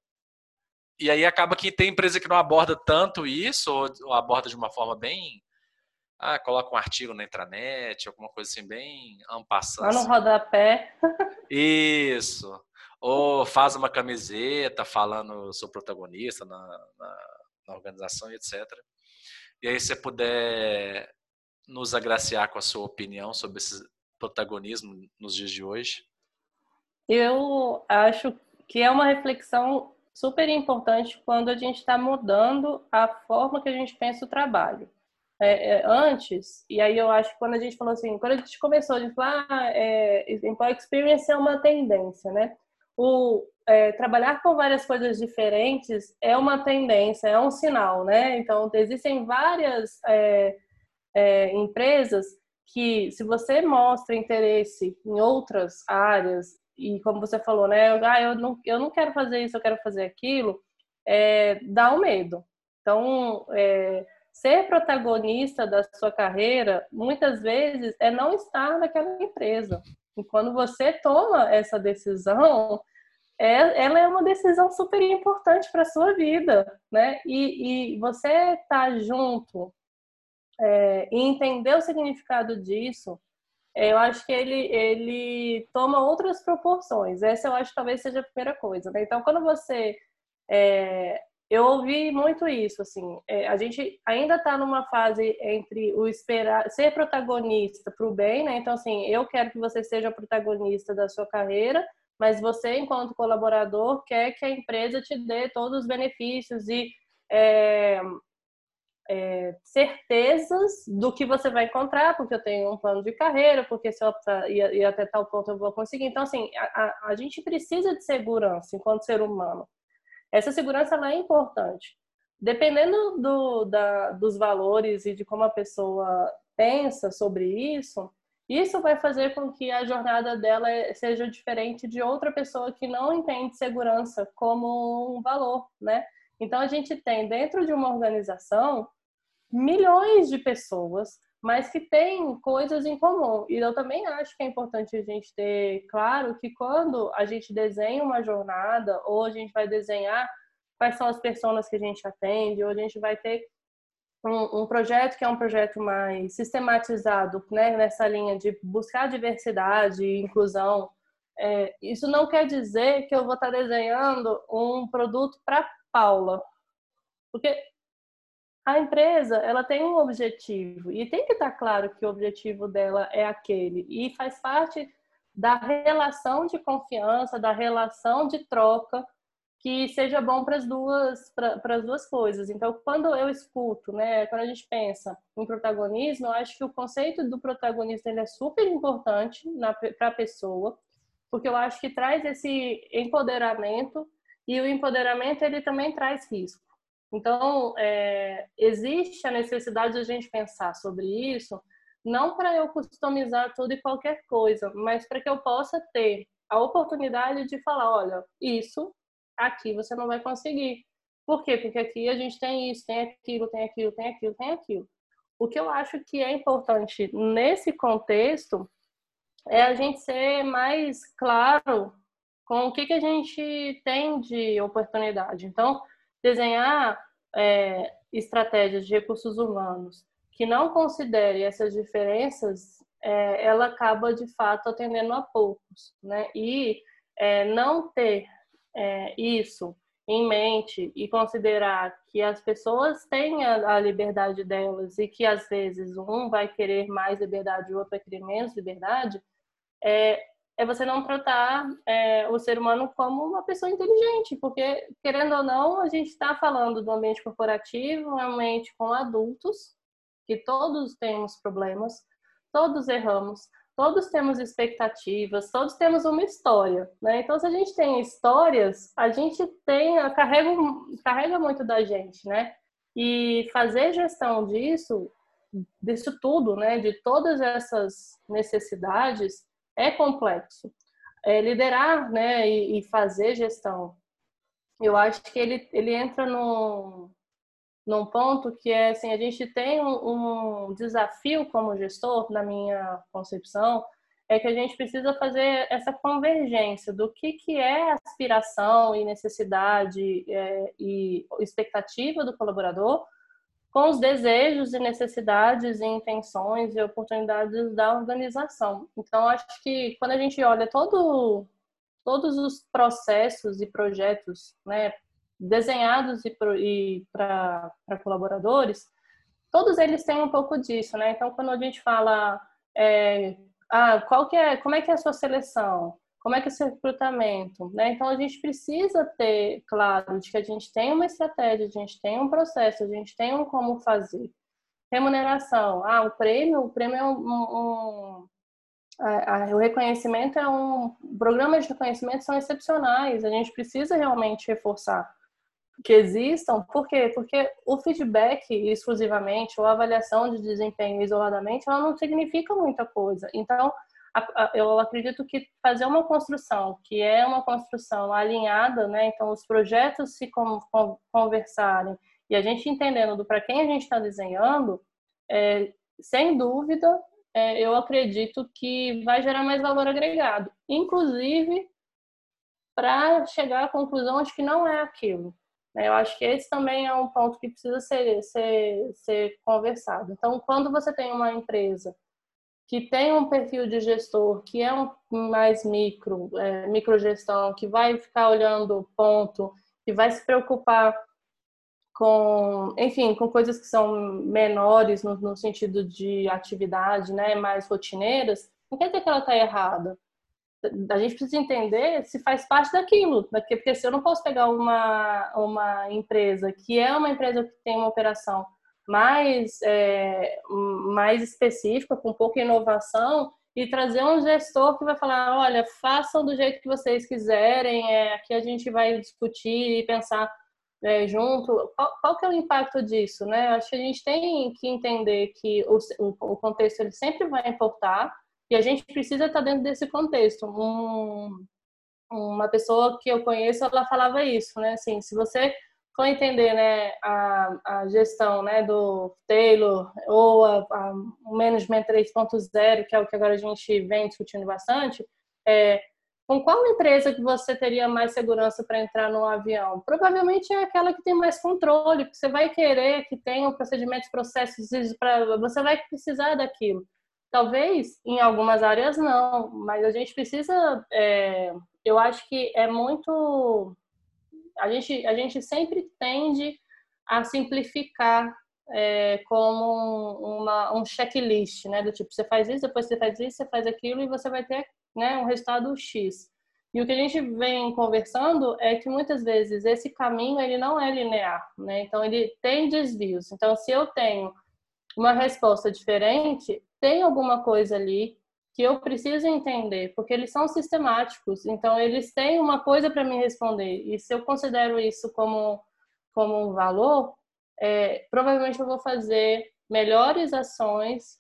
E aí acaba que tem empresa que não aborda tanto isso, ou aborda de uma forma bem ah, coloca um artigo na intranet, alguma coisa assim bem ampassando. Lá no rodapé. Isso. Ou faz uma camiseta falando sou protagonista na, na, na organização, etc. E aí você puder nos agraciar com a sua opinião sobre esse protagonismo nos dias de hoje? Eu acho que é uma reflexão super importante quando a gente está mudando a forma que a gente pensa o trabalho. É, é, antes, e aí eu acho que quando a gente falou assim, quando a gente começou, a gente falou, ah, é, Employee Experience é uma tendência, né? O, é, trabalhar com várias coisas diferentes é uma tendência, é um sinal, né? Então, existem várias é, é, empresas que, se você mostra interesse em outras áreas, e como você falou, né? Ah, eu não, eu não quero fazer isso, eu quero fazer aquilo, é, dá um medo. Então, é, ser protagonista da sua carreira, muitas vezes, é não estar naquela empresa. E quando você toma essa decisão, é, ela é uma decisão super importante para a sua vida, né? E, e você estar tá junto é, e entender o significado disso, eu acho que ele, ele toma outras proporções. Essa eu acho que talvez seja a primeira coisa. Né? Então, quando você. É, eu ouvi muito isso, assim. É, a gente ainda está numa fase entre o esperar, ser protagonista para o bem, né? Então, assim, eu quero que você seja protagonista da sua carreira, mas você, enquanto colaborador, quer que a empresa te dê todos os benefícios e é, é, certezas do que você vai encontrar, porque eu tenho um plano de carreira, porque se eu ir, até tal ponto eu vou conseguir. Então, assim, a, a gente precisa de segurança enquanto ser humano. Essa segurança ela é importante. Dependendo do, da, dos valores e de como a pessoa pensa sobre isso, isso vai fazer com que a jornada dela seja diferente de outra pessoa que não entende segurança como um valor, né? Então a gente tem dentro de uma organização milhões de pessoas, mas que têm coisas em comum. E eu também acho que é importante a gente ter claro que quando a gente desenha uma jornada ou a gente vai desenhar quais são as pessoas que a gente atende, ou a gente vai ter um, um, projeto que é um projeto mais sistematizado, né, nessa linha de buscar diversidade e inclusão. É, isso não quer dizer que eu vou estar desenhando um produto para Paula, porque a empresa ela tem um objetivo e tem que estar claro que o objetivo dela é aquele e faz parte da relação de confiança, da relação de troca que seja bom para as duas para as duas coisas. Então, quando eu escuto, né, quando a gente pensa em protagonismo, eu acho que o conceito do protagonista é super importante para a pessoa, porque eu acho que traz esse empoderamento e o empoderamento ele também traz risco. Então, é, existe a necessidade de a gente pensar sobre isso, não para eu customizar tudo e qualquer coisa, mas para que eu possa ter a oportunidade de falar, olha, isso aqui você não vai conseguir. Por quê? Porque aqui a gente tem isso, tem aquilo, tem aquilo, tem aquilo, tem aquilo. O que eu acho que é importante nesse contexto é a gente ser mais claro com o que, que a gente tem de oportunidade. Então, desenhar é, estratégias de recursos humanos que não considere essas diferenças, é, ela acaba de fato atendendo a poucos, né? E é, não ter é, isso em mente e considerar que as pessoas têm a, a, liberdade delas e que às vezes um vai querer mais liberdade e o outro vai querer menos liberdade, é, é você não tratar é, o ser humano como uma pessoa inteligente, porque, querendo ou não, a gente está falando do ambiente corporativo, um ambiente com adultos, que todos temos problemas, todos erramos, todos temos expectativas, todos temos uma história, né? Então, se a gente tem histórias, a gente tem, carrega, carrega muito da gente, né? E fazer gestão disso, disso tudo, né? De todas essas necessidades, é complexo. É, liderar né, e, e, fazer gestão, eu acho que ele, ele entra num, num ponto que é assim, a gente tem um, um desafio como gestor, na minha concepção, é que a gente precisa fazer essa convergência do que, que é aspiração e necessidade é, e expectativa do colaborador com os desejos e necessidades e intenções e oportunidades da organização. Então, acho que quando a gente olha todo, todos os processos e projetos né, desenhados e para colaboradores, todos eles têm um pouco disso, né? Então, quando a gente fala, é, ah, qual que é, como é que é a sua seleção? Como é que é seu recrutamento? Né? Então, a gente precisa ter claro de que a gente tem uma estratégia, a gente tem um processo, a gente tem um como fazer. Remuneração. Ah, o prêmio, o prêmio é um, um a, a, o reconhecimento é um programas de reconhecimento são excepcionais a gente precisa realmente reforçar que existam por quê porque o feedback exclusivamente ou a avaliação de desempenho isoladamente ela não significa muita coisa então eu acredito que fazer uma construção que é uma construção alinhada né então os projetos se conversarem e a gente entendendo do para quem a gente está desenhando é, sem dúvida é, eu acredito que vai gerar mais valor agregado, inclusive para chegar à conclusão de que não é aquilo. Né? Eu acho que esse também é um ponto que precisa ser, ser, ser conversado. Então, quando você tem uma empresa que tem um perfil de gestor que é um mais micro, é, microgestão, que vai ficar olhando ponto, que vai se preocupar com, enfim, com coisas que são menores no, no, sentido de atividade, né, mais rotineiras, não quer dizer que ela está errada. A gente precisa entender se faz parte daquilo, porque, porque se eu não posso pegar uma, uma empresa que é uma empresa que tem uma operação mais, é, mais específica, com pouca inovação, e trazer um gestor que vai falar, olha, façam do jeito que vocês quiserem, é, aqui a gente vai discutir e pensar é, junto, qual, qual, que é o impacto disso, né? Acho que a gente tem que entender que o, o contexto ele sempre vai importar e a gente precisa estar dentro desse contexto. Um, uma pessoa que eu conheço, ela falava isso, né? Assim, se você for entender, né, a, a gestão, né, do Taylor ou a, a, o Management 3.0, que é o que agora a gente vem discutindo bastante, é, com qual empresa que você teria mais segurança para entrar no avião? Provavelmente é aquela que tem mais controle, porque você vai querer que tenha procedimentos, processos, para você vai precisar daquilo. Talvez em algumas áreas não, mas a gente precisa. É, eu acho que é muito. A gente, a gente sempre tende a simplificar é, como uma, um checklist, né? Do tipo, você faz isso, depois você faz isso, você faz aquilo e você vai ter né, um resultado X. E o que a gente vem conversando é que muitas vezes esse caminho ele não é linear, né? Então ele tem desvios. Então se eu tenho uma resposta diferente, tem alguma coisa ali que eu preciso entender, porque eles são sistemáticos. Então eles têm uma coisa para me responder. E se eu considero isso como como um valor, é, provavelmente eu vou fazer melhores ações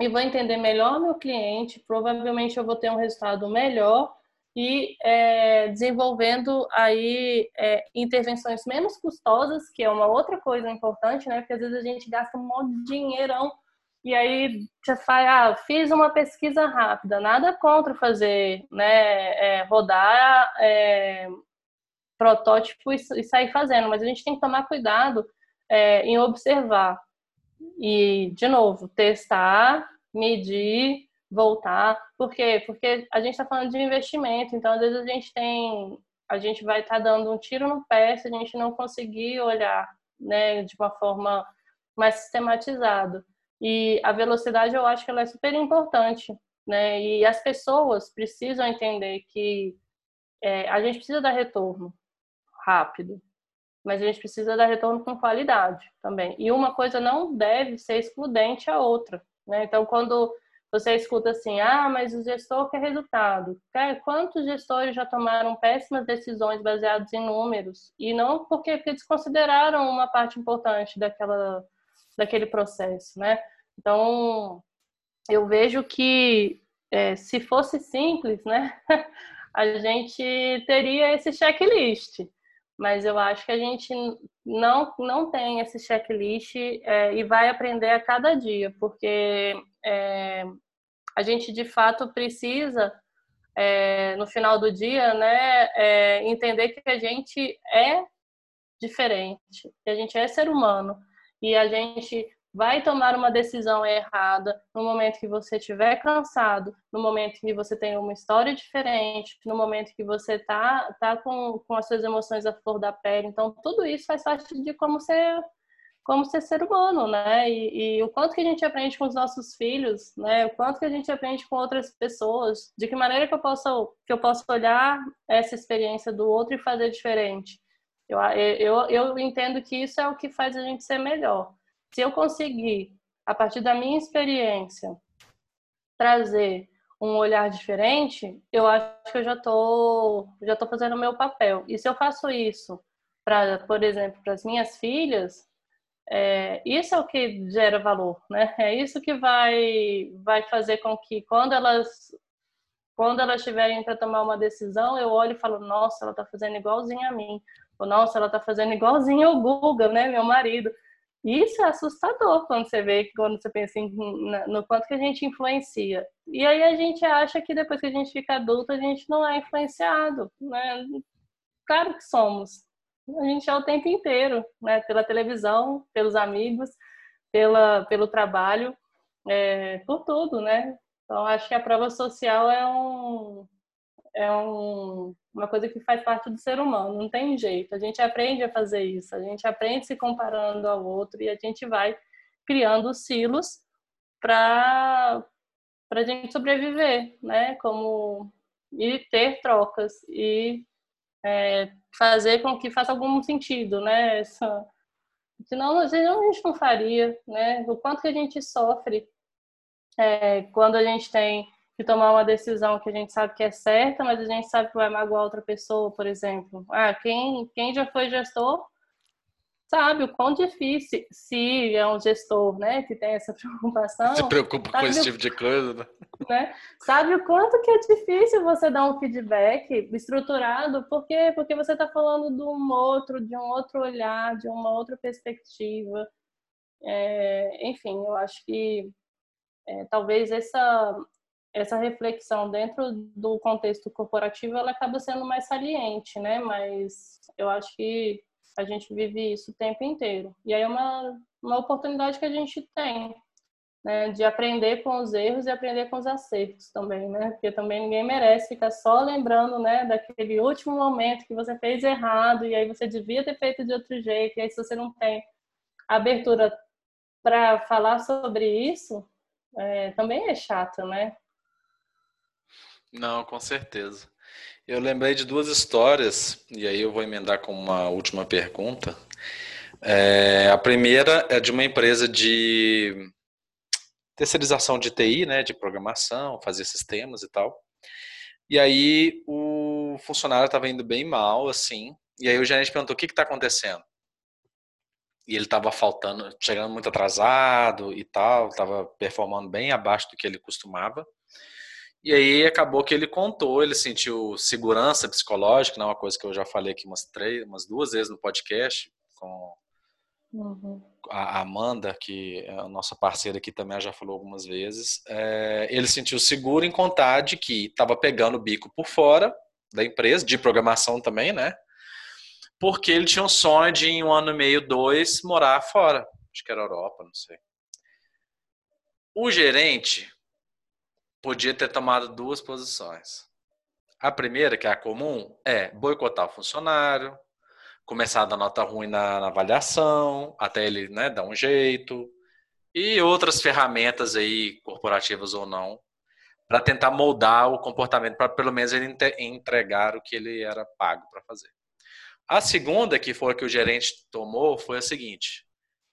e vou entender melhor meu cliente, provavelmente eu vou ter um resultado melhor e é, desenvolvendo aí é, intervenções menos custosas, que é uma outra coisa importante, né? Porque às vezes a gente gasta um monte de dinheirão e aí você faz, ah, fiz uma pesquisa rápida, nada contra fazer, né, é, rodar é, protótipo e, e, sair fazendo, mas a gente tem que tomar cuidado é, em observar e, de novo, testar, medir, voltar. Por quê? Porque a gente está falando de investimento, então às vezes a gente tem. A gente vai estar tá dando um tiro no pé se a gente não conseguir olhar né, de uma forma mais sistematizada. E a velocidade eu acho que ela é super importante, né? E as pessoas precisam entender que é, a gente precisa dar retorno rápido, mas a gente precisa dar retorno com qualidade também. E uma coisa não deve ser excludente à outra. Né? Então, quando você escuta assim, ah, mas o gestor quer resultado. Cara, quantos gestores já tomaram péssimas decisões baseadas em números? E não porque, porque desconsideraram uma parte importante daquela, daquele processo, né? Então, eu vejo que é, se fosse simples, né, a gente teria esse checklist. Mas eu acho que a gente não, não tem esse checklist é, e vai aprender a cada dia, porque é, a gente de fato precisa, é, no final do dia, né, é, entender que a gente é diferente, que a gente é ser humano e a gente vai tomar uma decisão errada no momento que você estiver cansado, no momento que você tem uma história diferente, no momento que você tá, tá com, com as suas emoções à flor da pele. Então, tudo isso faz parte de como você, como ser ser humano, né? E, e, o quanto que a gente aprende com os nossos filhos, né? O quanto que a gente aprende com outras pessoas, de que maneira que eu posso que eu posso olhar essa experiência do outro e fazer diferente. Eu, eu, eu entendo que isso é o que faz a gente ser melhor. Se eu conseguir, a partir da minha experiência, trazer um olhar diferente, eu acho que eu já tô já tô fazendo o meu papel. E se eu faço isso para, por exemplo, para as minhas filhas, é, isso é o que gera valor, né? É isso que vai vai fazer com que quando elas quando elas tiverem para tomar uma decisão, eu olho e falo, nossa, ela está fazendo igualzinho a mim. Ou, nossa, ela está fazendo igualzinho ao Guga, né, meu marido. Isso é assustador quando você vê, quando você pensa em, no quanto que a gente influencia. E aí a gente acha que depois que a gente fica adulto, a gente não é influenciado, né? Claro que somos, a gente é o tempo inteiro, né? Pela televisão, pelos amigos, pela, pelo trabalho, é, por tudo, né? Então, acho que a prova social é, um, é um, uma coisa que faz parte do ser humano, não tem jeito. A gente aprende a fazer isso, a gente aprende se comparando ao outro e a gente vai criando silos para a gente sobreviver, né? Como e ter trocas e é, fazer com que faça algum sentido, né? Essa, senão a gente não faria, né? O quanto que a gente sofre é, quando a gente tem que tomar uma decisão que a gente sabe que é certa, mas a gente sabe que vai magoar outra pessoa, por exemplo. Ah, quem, quem já foi gestor sabe o quão difícil, se é um gestor, né, que tem essa preocupação. Se preocupa com esse tipo de coisa, né? né? Sabe o quanto que é difícil você dar um feedback estruturado, por quê? Porque você está falando de um outro, de um outro olhar, de uma outra perspectiva. É, enfim, eu acho que é, talvez essa essa reflexão dentro do contexto corporativo ela acaba sendo mais saliente, né? Mas eu acho que a gente vive isso o tempo inteiro. E aí é uma, uma oportunidade que a gente tem, né, de aprender com os erros e aprender com os acertos também, né? Porque também ninguém merece ficar só lembrando, né, daquele último momento que você fez errado e aí você devia ter feito de outro jeito. E aí se você não tem abertura para falar sobre isso, é, também é chato, né? Não, com certeza. Eu lembrei de duas histórias, e aí eu vou emendar com uma última pergunta. É, a primeira é de uma empresa de terceirização de TI, né, de programação, fazer sistemas e tal. E aí o funcionário estava indo bem mal, assim, e aí o gerente perguntou o que está acontecendo. E ele estava faltando, chegando muito atrasado e tal, estava performando bem abaixo do que ele costumava. E aí acabou que ele contou, ele sentiu segurança psicológica, não é uma coisa que eu já falei aqui umas três, umas duas vezes no podcast com uhum. a Amanda, que é a nossa parceira aqui também já falou algumas vezes. É, ele sentiu seguro em contar de que estava pegando o bico por fora da empresa, de programação também, né? Porque ele tinha um sonho de em um ano e meio, dois, morar fora. Acho que era Europa, não sei. O gerente podia ter tomado duas posições. A primeira, que é a comum, é boicotar o funcionário, começar a dar nota ruim na, na avaliação, até ele né, dar um jeito, e outras ferramentas aí, corporativas ou não, para tentar moldar o comportamento, para pelo menos ele entregar o que ele era pago para fazer. A segunda, que foi a que o gerente tomou, foi a seguinte: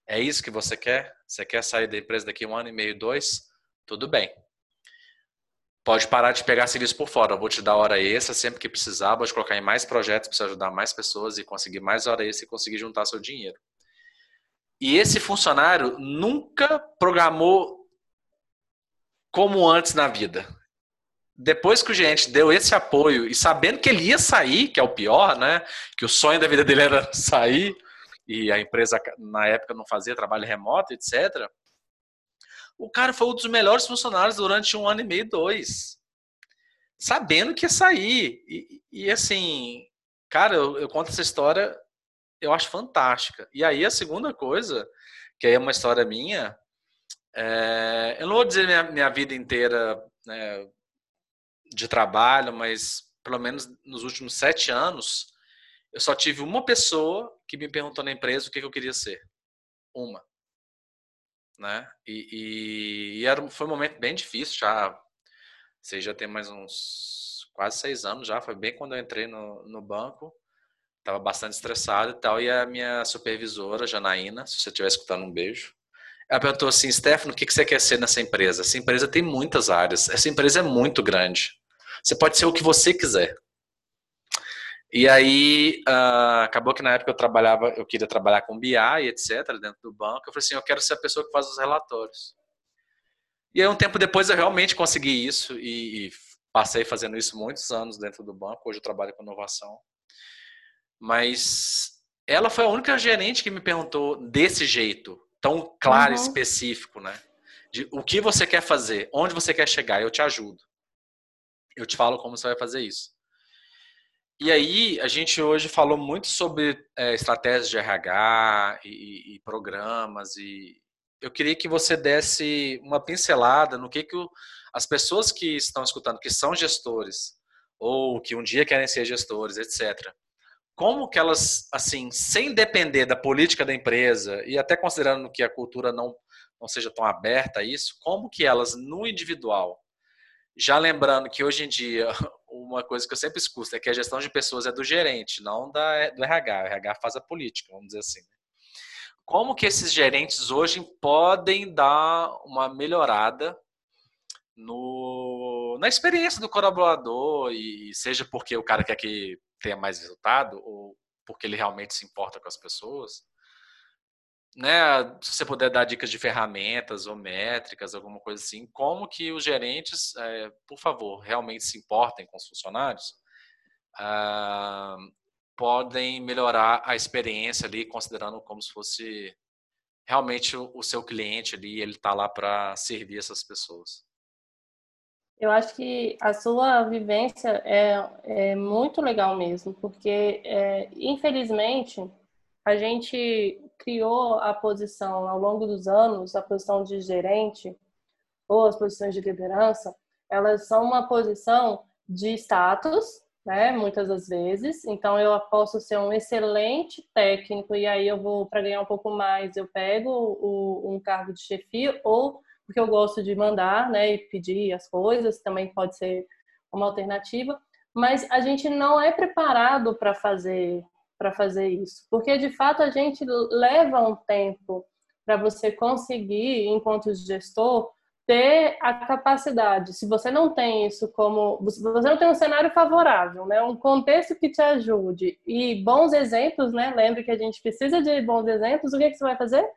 é isso que você quer? Você quer sair da empresa daqui um ano e meio, dois? Tudo bem pode parar de pegar serviço por fora. Eu vou te dar hora extra sempre que precisar, vou te colocar em mais projetos para ajudar mais pessoas e conseguir mais hora extra e conseguir juntar seu dinheiro. E esse funcionário nunca programou como antes na vida. Depois que o gerente deu esse apoio e sabendo que ele ia sair, que é o pior, né? Que o sonho da vida dele era sair e a empresa na época não fazia trabalho remoto, etc o cara foi um dos melhores funcionários durante um ano e meio, dois. Sabendo que ia sair. E, e assim, cara, eu, eu, conto essa história, eu acho fantástica. E aí a segunda coisa, que aí é uma história minha, é, eu não vou dizer minha, minha vida inteira né, de trabalho, mas pelo menos nos últimos sete anos, eu só tive uma pessoa que me perguntou na empresa o que, que eu queria ser. uma. Né? E, e, e era, foi um momento bem difícil já. Você já tem mais uns quase seis anos já. Foi bem quando eu entrei no, no banco. Estava bastante estressado e tal. E a minha supervisora, Janaína, se você estiver escutando, um beijo. Ela perguntou assim, Stefano, o que você quer ser nessa empresa? Essa empresa tem muitas áreas. Essa empresa é muito grande. Você pode ser o que você quiser. E aí, uh, acabou que na época eu trabalhava, eu queria trabalhar com BI, etc., dentro do banco. Eu falei assim, eu quero ser a pessoa que faz os relatórios. E aí, um tempo depois, eu realmente consegui isso e, e passei fazendo isso muitos anos dentro do banco. Hoje eu trabalho com inovação. Mas ela foi a única gerente que me perguntou desse jeito, tão claro e uhum. específico, né? De o que você quer fazer, onde você quer chegar, eu te ajudo. Eu te falo como você vai fazer isso. E aí, a gente hoje falou muito sobre é, estratégias de RH e, e, programas, e eu queria que você desse uma pincelada no que, que o, as pessoas que estão escutando, que são gestores, ou que um dia querem ser gestores, etc., como que elas, assim, sem depender da política da empresa, e até considerando que a cultura não, não seja tão aberta a isso, como que elas, no individual, já lembrando que hoje em dia uma coisa que eu sempre escuto é que a gestão de pessoas é do gerente, não da, do RH. O RH faz a política, vamos dizer assim. Né? Como que esses gerentes hoje podem dar uma melhorada no, na experiência do colaborador, e seja porque o cara quer que tenha mais resultado, ou porque ele realmente se importa com as pessoas, né, se você puder dar dicas de ferramentas ou métricas, alguma coisa assim, como que os gerentes, é, por favor, realmente se importem com os funcionários, ah, podem melhorar a experiência ali, considerando como se fosse realmente o, o seu cliente ali, ele está lá para servir essas pessoas. Eu acho que a sua vivência é, é muito legal mesmo, porque é, infelizmente a gente criou a posição ao longo dos anos, a posição de gerente ou as posições de liderança, elas são uma posição de status, né? Muitas das vezes. Então eu posso ser um excelente técnico e aí eu vou para ganhar um pouco mais, eu pego o, um cargo de chefia ou porque eu gosto de mandar, né, e pedir as coisas, também pode ser uma alternativa, mas a gente não é preparado para fazer para fazer isso. Porque, de fato, a gente leva um tempo para você conseguir, enquanto gestor, ter a capacidade. Se você não tem isso como. Você não tem um cenário favorável, né? um contexto que te ajude e bons exemplos, né? Lembre que a gente precisa de bons exemplos. O que, é que você vai fazer?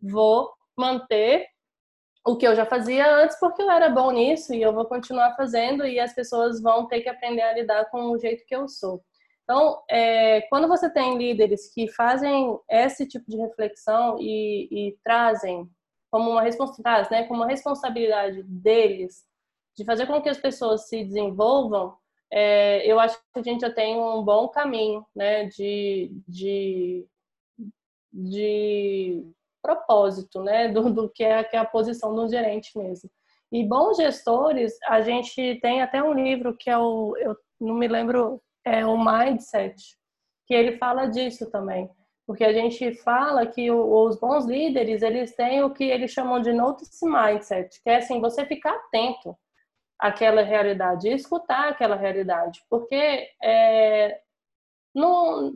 Vou manter o que eu já fazia antes porque eu era bom nisso e eu vou continuar fazendo e as pessoas vão ter que aprender a lidar com o jeito que eu sou. Então, é, quando você tem líderes que fazem esse tipo de reflexão e, e trazem como uma responsabilidade, né, como uma responsabilidade deles de fazer com que as pessoas se desenvolvam, é, eu acho que a gente já tem um bom caminho, né, de, de, de propósito, né, do, do que, é, que é a posição do gerente mesmo. E bons gestores, a gente tem até um livro que é o, eu não me lembro é o mindset, que ele fala disso também. Porque a gente fala que os bons líderes, eles têm o que eles chamam de notice mindset, que é assim, você ficar atento àquela realidade, escutar aquela realidade. Porque é,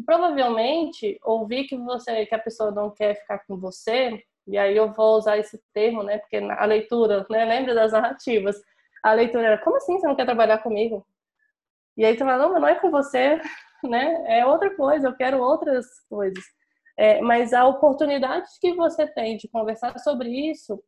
provavelmente ouvir que você que a pessoa não quer ficar com você, e aí eu vou usar esse termo, né? Porque a leitura, né? Lembra das narrativas? A leitura era, como assim você não quer trabalhar comigo? E aí tu fala, não, mas não é com você, né? É outra coisa, eu quero outras coisas. É, mas a oportunidade que você tem de conversar sobre isso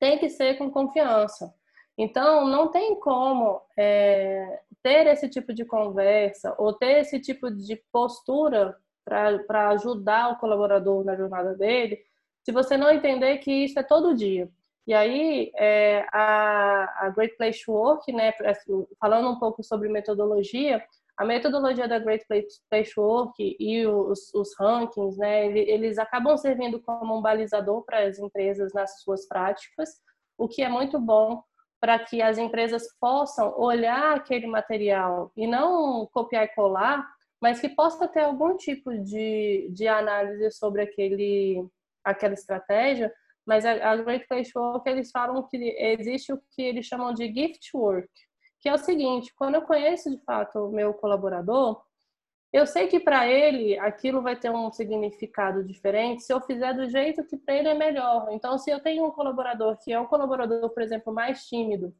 tem que ser com confiança. Então, não tem como é, ter esse tipo de conversa ou ter esse tipo de postura para ajudar o colaborador na jornada dele, se você não entender que isso é todo dia. E aí, é, a, a Great Place to Work, né, assim, falando um pouco sobre metodologia, a metodologia da Great Place to Work e os, os rankings, né, eles acabam servindo como um balizador para as empresas nas suas práticas, o que é muito bom para que as empresas possam olhar aquele material e não copiar e colar, mas que possa ter algum tipo de, de análise sobre aquele, aquela estratégia, mas a, a Great Place Work, eles falam que existe o que eles chamam de gift work, que é o seguinte, quando eu conheço de fato o meu colaborador, eu sei que para ele aquilo vai ter um significado diferente se eu fizer do jeito que para ele é melhor. Então, se eu tenho um colaborador que é um colaborador, por exemplo, mais tímido,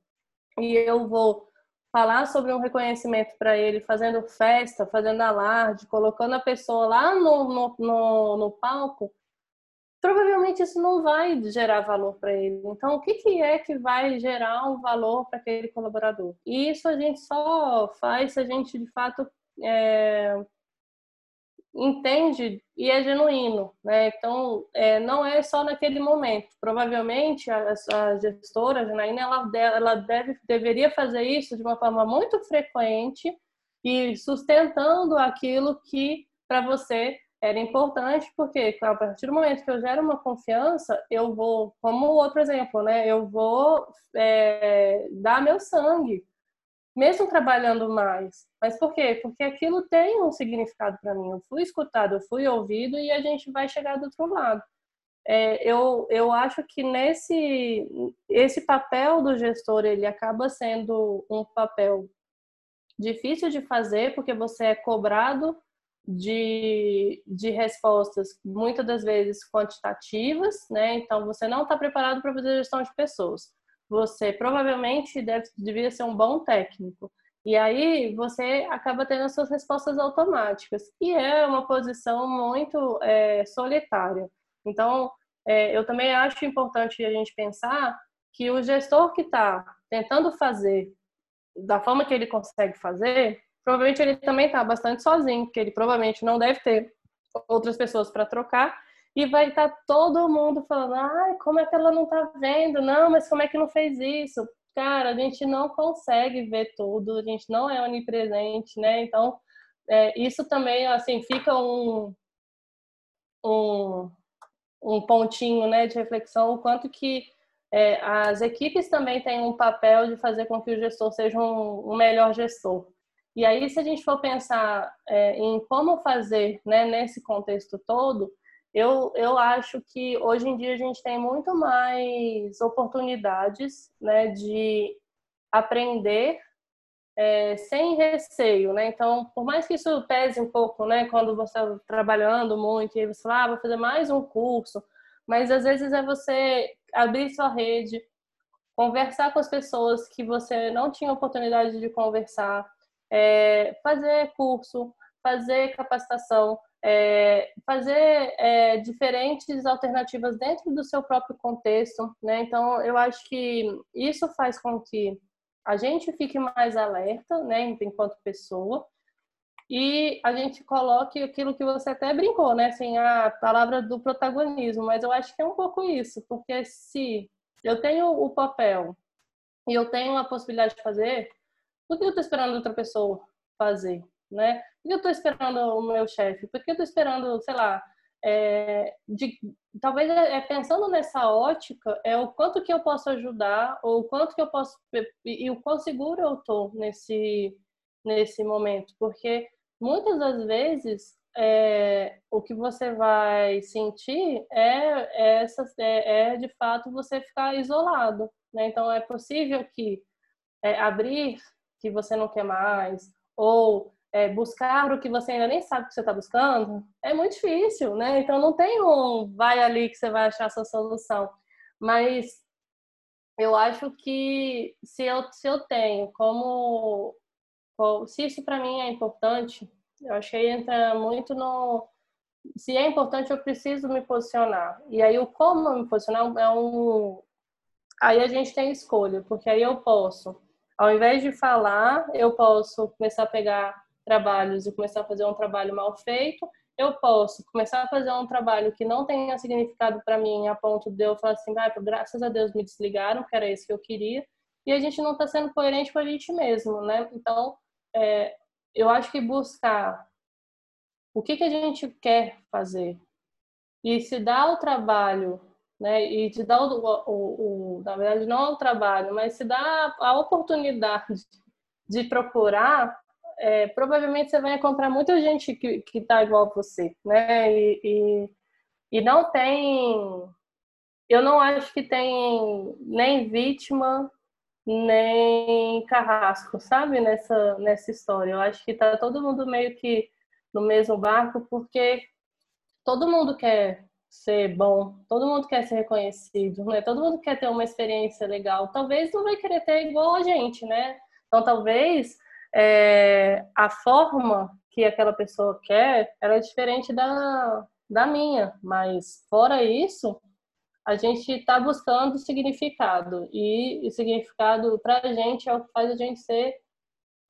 e eu vou falar sobre um reconhecimento para ele, fazendo festa, fazendo alarde, colocando a pessoa lá no, no, no, no palco, provavelmente isso não vai gerar valor para ele. Então, o que, que é que vai gerar um valor para aquele colaborador? E isso a gente só faz se a gente, de fato, é, entende e é genuíno, né? Então, é, não é só naquele momento. Provavelmente a, a gestora, a Janaína, ela, ela deve, deveria fazer isso de uma forma muito frequente e sustentando aquilo que para você era importante, porque a partir do momento que eu gero uma confiança, eu vou, como outro exemplo, né? Eu vou é, dar meu sangue, mesmo trabalhando mais. Mas por quê? Porque aquilo tem um significado para mim. Eu fui escutado, eu fui ouvido e a gente vai chegar do outro lado. É, eu, eu acho que nesse esse papel do gestor ele acaba sendo um papel difícil de fazer porque você é cobrado de, de respostas muitas das vezes quantitativas, né? Então você não está preparado para fazer gestão de pessoas você provavelmente deve, devia ser um bom técnico. E aí você acaba tendo as suas respostas automáticas. E é uma posição muito é, solitária. Então, é, eu também acho importante a gente pensar que o gestor que está tentando fazer da forma que ele consegue fazer, provavelmente ele também está bastante sozinho, porque ele provavelmente não deve ter outras pessoas para trocar e vai estar tá todo mundo falando: ai, como é que ela não tá vendo? Não, mas como é que não fez isso? Cara, a gente não consegue ver tudo, a gente não é onipresente, né? Então, é, isso também, assim, fica um, um, um pontinho né, de reflexão, o quanto que é, as equipes também têm um papel de fazer com que o gestor seja um, um melhor gestor. E aí, se a gente for pensar é, em como fazer né, nesse contexto todo, eu, eu acho que hoje em dia a gente tem muito mais oportunidades né, de aprender é, sem receio, né? Então, por mais que isso pese um pouco, né? Quando você está trabalhando muito e você fala, ah, vou fazer mais um curso, mas às vezes é você abrir sua rede, conversar com as pessoas que você não tinha oportunidade de conversar, é, fazer curso, fazer capacitação, é, fazer é, diferentes alternativas dentro do seu próprio contexto, né? Então, eu acho que isso faz com que a gente fique mais alerta, né, enquanto pessoa, e a gente coloque aquilo que você até brincou, né, assim, a palavra do protagonismo, mas eu acho que é um pouco isso, porque se eu tenho o papel e eu tenho a possibilidade de fazer, por que eu estou esperando outra pessoa fazer? né? Por que eu estou esperando o meu chefe? Por que eu estou esperando, sei lá, é, de, talvez é, é, pensando nessa ótica, é o quanto que eu posso ajudar, ou o quanto que eu posso, e, e o quão seguro eu estou nesse, nesse momento, porque muitas das vezes é, o que você vai sentir é, é, essa, é, é, de fato você ficar isolado. Né? Então é possível que é, abrir que você não quer mais, ou é, buscar o que você ainda nem sabe que você está buscando, é muito difícil, né? Então não tem um vai ali que você vai achar a sua solução. Mas eu acho que se eu, se eu tenho como. Se isso para mim é importante, eu acho que aí entra muito no. Se é importante, eu preciso me posicionar. E aí o como me posicionar é um. Aí a gente tem escolha, porque aí eu posso, ao invés de falar, eu posso começar a pegar trabalhos e começar a fazer um trabalho mal feito, eu posso começar a fazer um trabalho que não tenha significado para mim a ponto de eu falar assim, ah, graças a Deus me desligaram, que era isso que eu queria, e a gente não está sendo coerente com a gente mesmo, né? Então, é, eu acho que buscar o que, que a gente quer fazer e se dá o trabalho, né? E te dá o, o, o, na verdade não o trabalho, mas se dá a oportunidade de procurar é, provavelmente você vai encontrar muita gente que está igual a você, né? E, e, E não tem. Eu não acho que tem nem vítima, nem carrasco, sabe? Nessa, nessa história. Eu acho que tá todo mundo meio que no mesmo barco, porque todo mundo quer ser bom, todo mundo quer ser reconhecido, né? Todo mundo quer ter uma experiência legal. Talvez não vai querer ter igual a gente, né? Então, talvez é, a forma que aquela pessoa quer era é diferente da, da minha, mas fora isso, a gente está buscando significado e o significado para a gente é o que faz a gente ser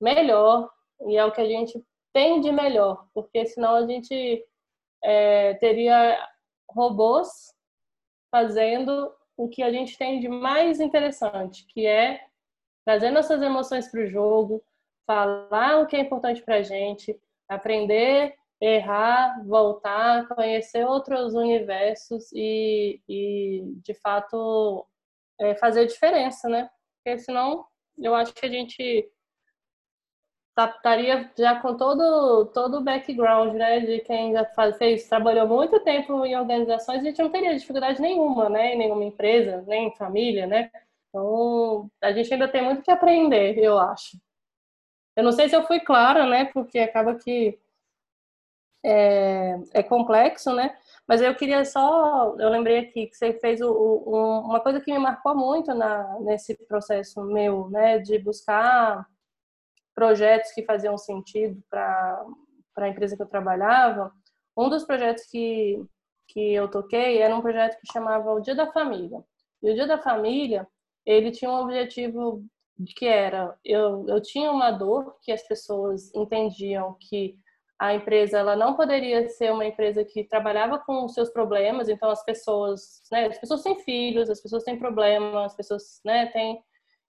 melhor e é o que a gente tem de melhor, porque senão a gente é, teria robôs fazendo o que a gente tem de mais interessante, que é trazer nossas emoções para o jogo, falar o que é importante para a gente, aprender, errar, voltar, conhecer outros universos e, e de fato, é, fazer diferença, né? Porque senão eu acho que a gente estaria já com todo todo o background, né, de quem já faz, fez, trabalhou muito tempo em organizações, a gente não teria dificuldade nenhuma, né, em nenhuma empresa, nem em família, né? Então, a gente ainda tem muito que aprender, eu acho. Eu não sei se eu fui clara, né, porque acaba que é, é complexo, né? Mas eu queria só, eu lembrei aqui que você fez o, o, uma coisa que me marcou muito na, nesse processo meu, né, de buscar projetos que faziam sentido para a empresa que eu trabalhava, um dos projetos que, que eu toquei era um projeto que chamava o Dia da Família. E o Dia da Família, ele tinha um objetivo que era, eu, eu tinha uma dor que as pessoas entendiam que a empresa ela não poderia ser uma empresa que trabalhava com os seus problemas, então as pessoas, né, as pessoas têm filhos, as pessoas têm problemas, as pessoas, né, têm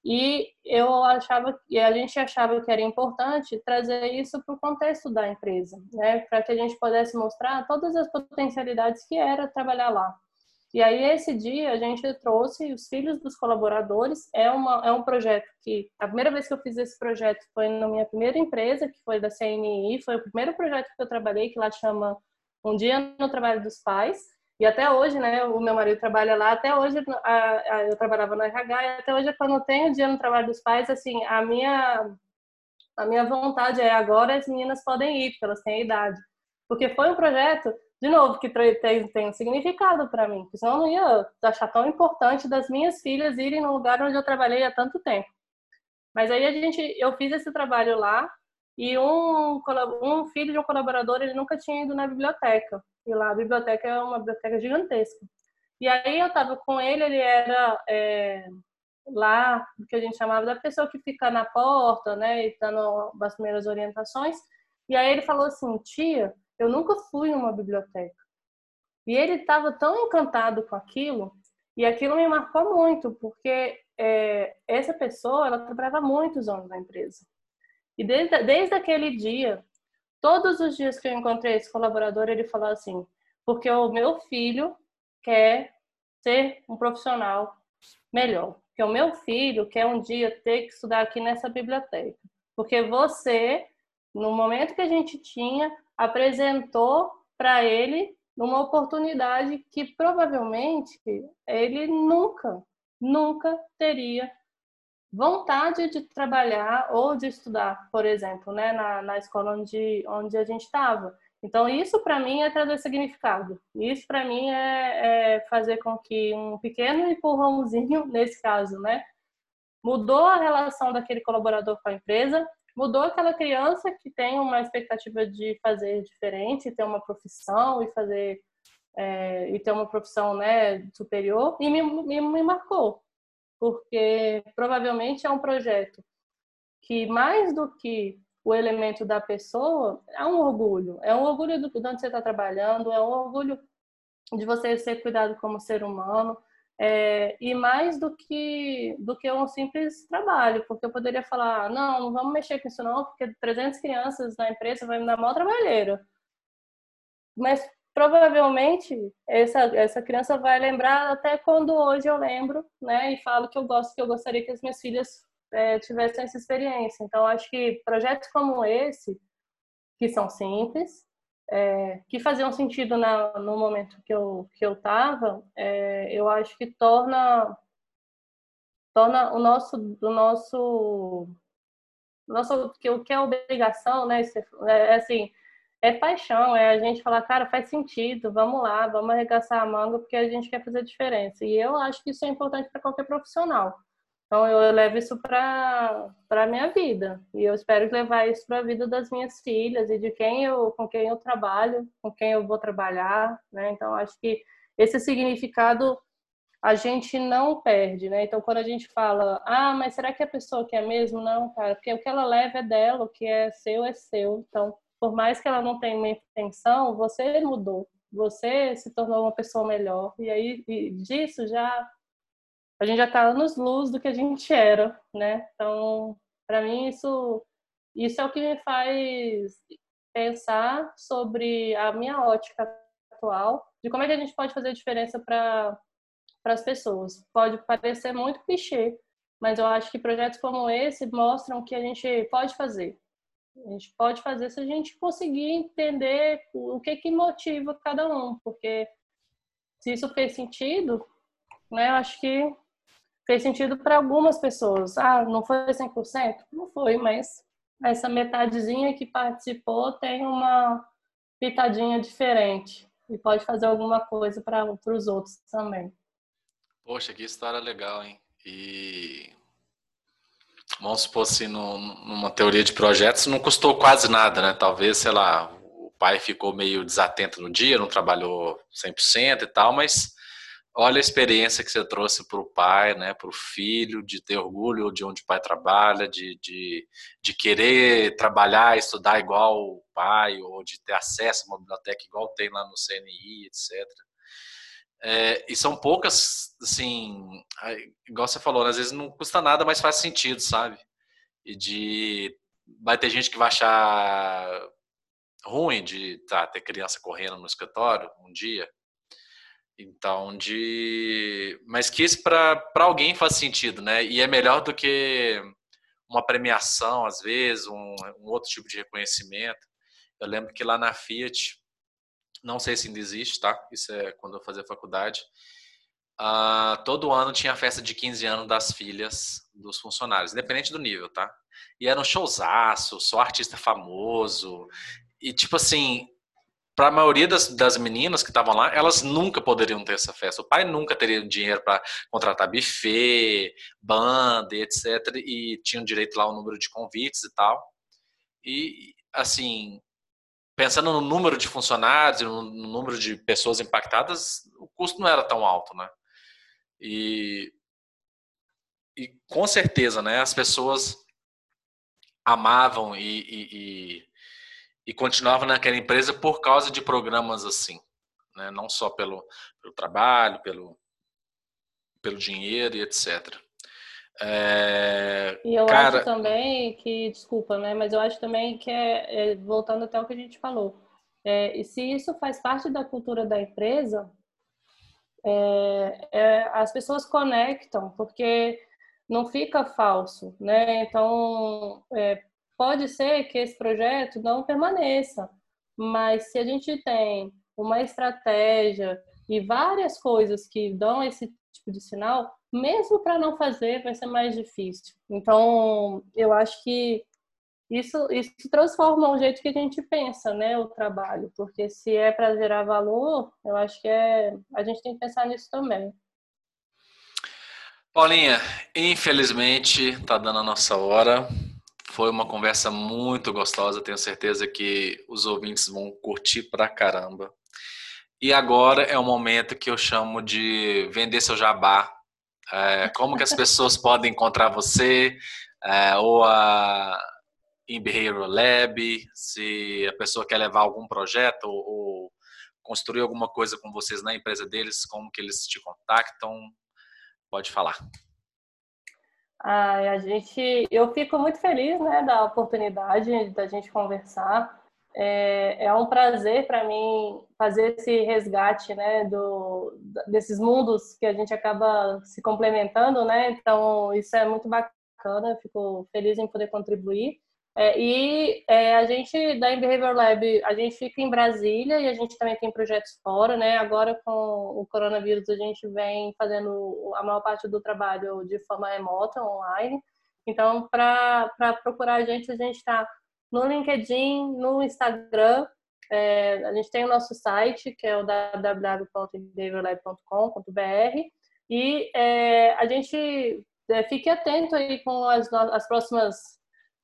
e eu achava, e a gente achava que era importante trazer isso para o contexto da empresa, né? Para que a gente pudesse mostrar todas as potencialidades que era trabalhar lá. E aí esse dia a gente trouxe os filhos dos colaboradores. É uma é um projeto que a primeira vez que eu fiz esse projeto foi na minha primeira empresa, que foi da CNI, foi o primeiro projeto que eu trabalhei que lá chama Um Dia no Trabalho dos Pais. E até hoje, né, o meu marido trabalha lá, até hoje a, a, eu trabalhava no RH, e até hoje quando tem o dia no trabalho dos pais, assim, a minha a minha vontade é agora as meninas podem ir, porque elas têm a idade. Porque foi um projeto, de novo, que tem, tem um significado para mim, porque senão eu não ia achar tão importante das minhas filhas irem no lugar onde eu trabalhei há tanto tempo. Mas aí a gente, eu fiz esse trabalho lá, e um, um filho de um colaborador, ele nunca tinha ido na biblioteca. E lá a biblioteca é uma biblioteca gigantesca. E aí eu estava com ele, ele era é, lá, que a gente chamava da pessoa que fica na porta, né, e dando as primeiras orientações. E aí ele falou assim, tia, eu nunca fui em uma biblioteca. E ele estava tão encantado com aquilo, e aquilo me marcou muito, porque é, essa pessoa, ela trabalhava muitos anos na empresa. E desde, desde aquele dia, todos os dias que eu encontrei esse colaborador, ele falou assim: porque o meu filho quer ser um profissional melhor. Porque o meu filho quer um dia ter que estudar aqui nessa biblioteca. Porque você, no momento que a gente tinha, apresentou para ele uma oportunidade que provavelmente ele nunca, nunca teria vontade de trabalhar ou de estudar, por exemplo, né, na, na escola onde, onde a gente estava. Então, isso para mim é trazer significado. Isso para mim é, é, fazer com que um pequeno empurrãozinho, nesse caso, né, mudou a relação daquele colaborador com a empresa, mudou aquela criança que tem uma expectativa de fazer diferente, ter uma profissão e fazer é, e ter uma profissão né, superior e me, me, me marcou porque provavelmente é um projeto que mais do que o elemento da pessoa é um orgulho, é um orgulho do de onde você está trabalhando, é um orgulho de você ser cuidado como ser humano, é, e mais do que do que um simples trabalho, porque eu poderia falar, não, não vamos mexer com isso não, porque 300 crianças na empresa vai me dar mal trabalheiro. Mas provavelmente essa, essa criança vai lembrar até quando hoje eu lembro, né? E falo que eu gosto, que eu gostaria que as minhas filhas é, tivessem essa experiência. Então, acho que projetos como esse, que são simples, é, que faziam sentido na, no momento que eu que eu estava, é, eu acho que torna torna o nosso do nosso nosso que o que é obrigação, né? É, assim, é paixão, é a gente falar, cara, faz sentido, vamos lá, vamos arregaçar a manga porque a gente quer fazer diferença. E eu acho que isso é importante para qualquer profissional. Então eu levo isso para a minha vida e eu espero levar isso para a vida das minhas filhas e de quem eu com quem eu trabalho, com quem eu vou trabalhar, né? Então acho que esse significado a gente não perde, né? Então quando a gente fala, ah, mas será que a pessoa quer mesmo? Não, cara, porque o que ela leva é dela, o que é seu é seu. Então por mais que ela não tenha uma intenção, você mudou, você se tornou uma pessoa melhor e aí e disso já a gente já está anos luz do que a gente era, né? Então, para mim isso isso é o que me faz pensar sobre a minha ótica atual, de como é que a gente pode fazer diferença para para as pessoas. Pode parecer muito clichê, mas eu acho que projetos como esse mostram que a gente pode fazer. A gente pode fazer se a gente conseguir entender o que que motiva cada um, porque se isso fez sentido, né? Eu acho que fez sentido para algumas pessoas. Ah, não foi 100%? Não foi, mas essa metadezinha que participou tem uma pitadinha diferente e pode fazer alguma coisa para os outros também. Poxa, que história legal, hein? E vamos supor assim, no, numa teoria de projetos, não custou quase nada, né? Talvez, sei lá, o pai ficou meio desatento no dia, não trabalhou 100% e tal, mas olha a experiência que você trouxe para o pai, né, para o filho, de ter orgulho de onde o pai trabalha, de, de, de querer trabalhar, estudar igual o pai, ou de ter acesso a uma biblioteca igual tem lá no CNI, etc. É, e são poucas, assim, igual você falou, né, às vezes não custa nada, mas faz sentido, sabe? E de. Vai ter gente que vai achar ruim de tá, ter criança correndo no escritório um dia, então, de. Mas que isso para alguém faz sentido, né? E é melhor do que uma premiação, às vezes, um, um, outro tipo de reconhecimento. Eu lembro que lá na Fiat, não sei se ainda existe, tá? Isso é quando eu fazia faculdade. Uh, todo ano tinha a festa de 15 anos das filhas dos funcionários, independente do nível, tá? E era um showzaço, só artista famoso. E, tipo assim, para a maioria das, das meninas que estavam lá, elas nunca poderiam ter essa festa. O pai nunca teria dinheiro para contratar buffet, banda, etc. E tinham direito lá ao número de convites e tal. E, assim, pensando no número de funcionários, no, número de pessoas impactadas, o custo não era tão alto, né? E, e com certeza, né, as pessoas amavam e, e, e e continuava naquela empresa por causa de programas assim, né? não só pelo, pelo trabalho, pelo, pelo dinheiro e etc. É, e eu cara... acho também que, desculpa, né? Mas eu acho também que é, é voltando até o que a gente falou. É, e se isso faz parte da cultura da empresa, é, é, as pessoas conectam, porque não fica falso, né? Então, é, Pode ser que esse projeto não permaneça, mas se a gente tem uma estratégia e várias coisas que dão esse tipo de sinal, mesmo para não fazer, vai ser mais difícil. Então, eu acho que isso, isso transforma o jeito que a gente pensa, né, o trabalho, porque se é para gerar valor, eu acho que é, a gente tem que pensar nisso também. Paulinha, infelizmente está dando a nossa hora. Foi uma conversa muito gostosa, tenho certeza que os ouvintes vão curtir pra caramba. E agora é o momento que eu chamo de vender seu jabá. É, como que as pessoas podem encontrar você, é, ou a Behavioral Lab, se a pessoa quer levar algum projeto ou, ou construir alguma coisa com vocês na empresa deles, como que eles te contactam, pode falar. Ai, a gente, eu fico muito feliz, né, da oportunidade da gente conversar. É, é um prazer para mim fazer esse resgate, né, do, desses mundos que a gente acaba se complementando, né. Então isso é muito bacana. Fico feliz em poder contribuir. É, e é, a gente, da Behavior Lab, a gente fica em Brasília e a gente também tem projetos fora, né? Agora, com o coronavírus, a gente vem fazendo a maior parte do trabalho de forma remota, online. Então, para procurar a gente, a gente está no LinkedIn, no Instagram. É, a gente tem o nosso site, que é o www.behaviorlab.com.br. E é, a gente é, fique atento aí com as, as próximas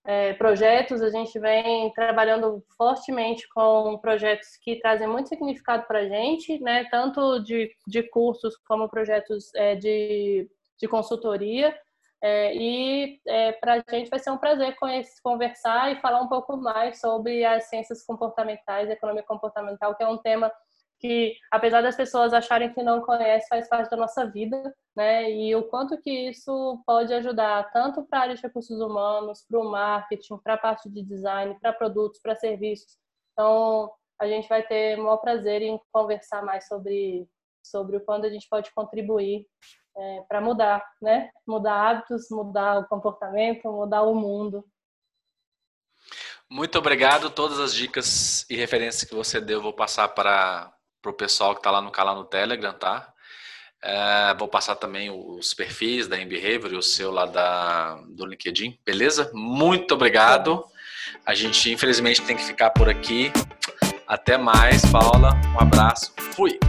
é, projetos, a gente vem trabalhando fortemente com projetos que trazem muito significado para a gente, né? tanto de, de cursos como projetos é, de, de consultoria. É, e é, para a gente vai ser um prazer conversar e falar um pouco mais sobre as ciências comportamentais, economia comportamental, que é um tema que, apesar das pessoas acharem que não conhecem, faz parte da nossa vida, né? E o quanto que isso pode ajudar tanto para a área de recursos humanos, para o marketing, para a parte de design, para produtos, para serviços. Então, a gente vai ter o maior prazer em conversar mais sobre, sobre o quanto a gente pode contribuir é, para mudar, né? Mudar hábitos, mudar o comportamento, mudar o mundo. Muito obrigado. Todas as dicas e referências que você deu, eu vou passar para o pessoal que está lá no canal no Telegram, tá? É, vou passar também os perfis da Behavior e o seu lá da, do LinkedIn, beleza? Muito obrigado. A gente, infelizmente, tem que ficar por aqui. Até mais, Paula. Um abraço. Fui.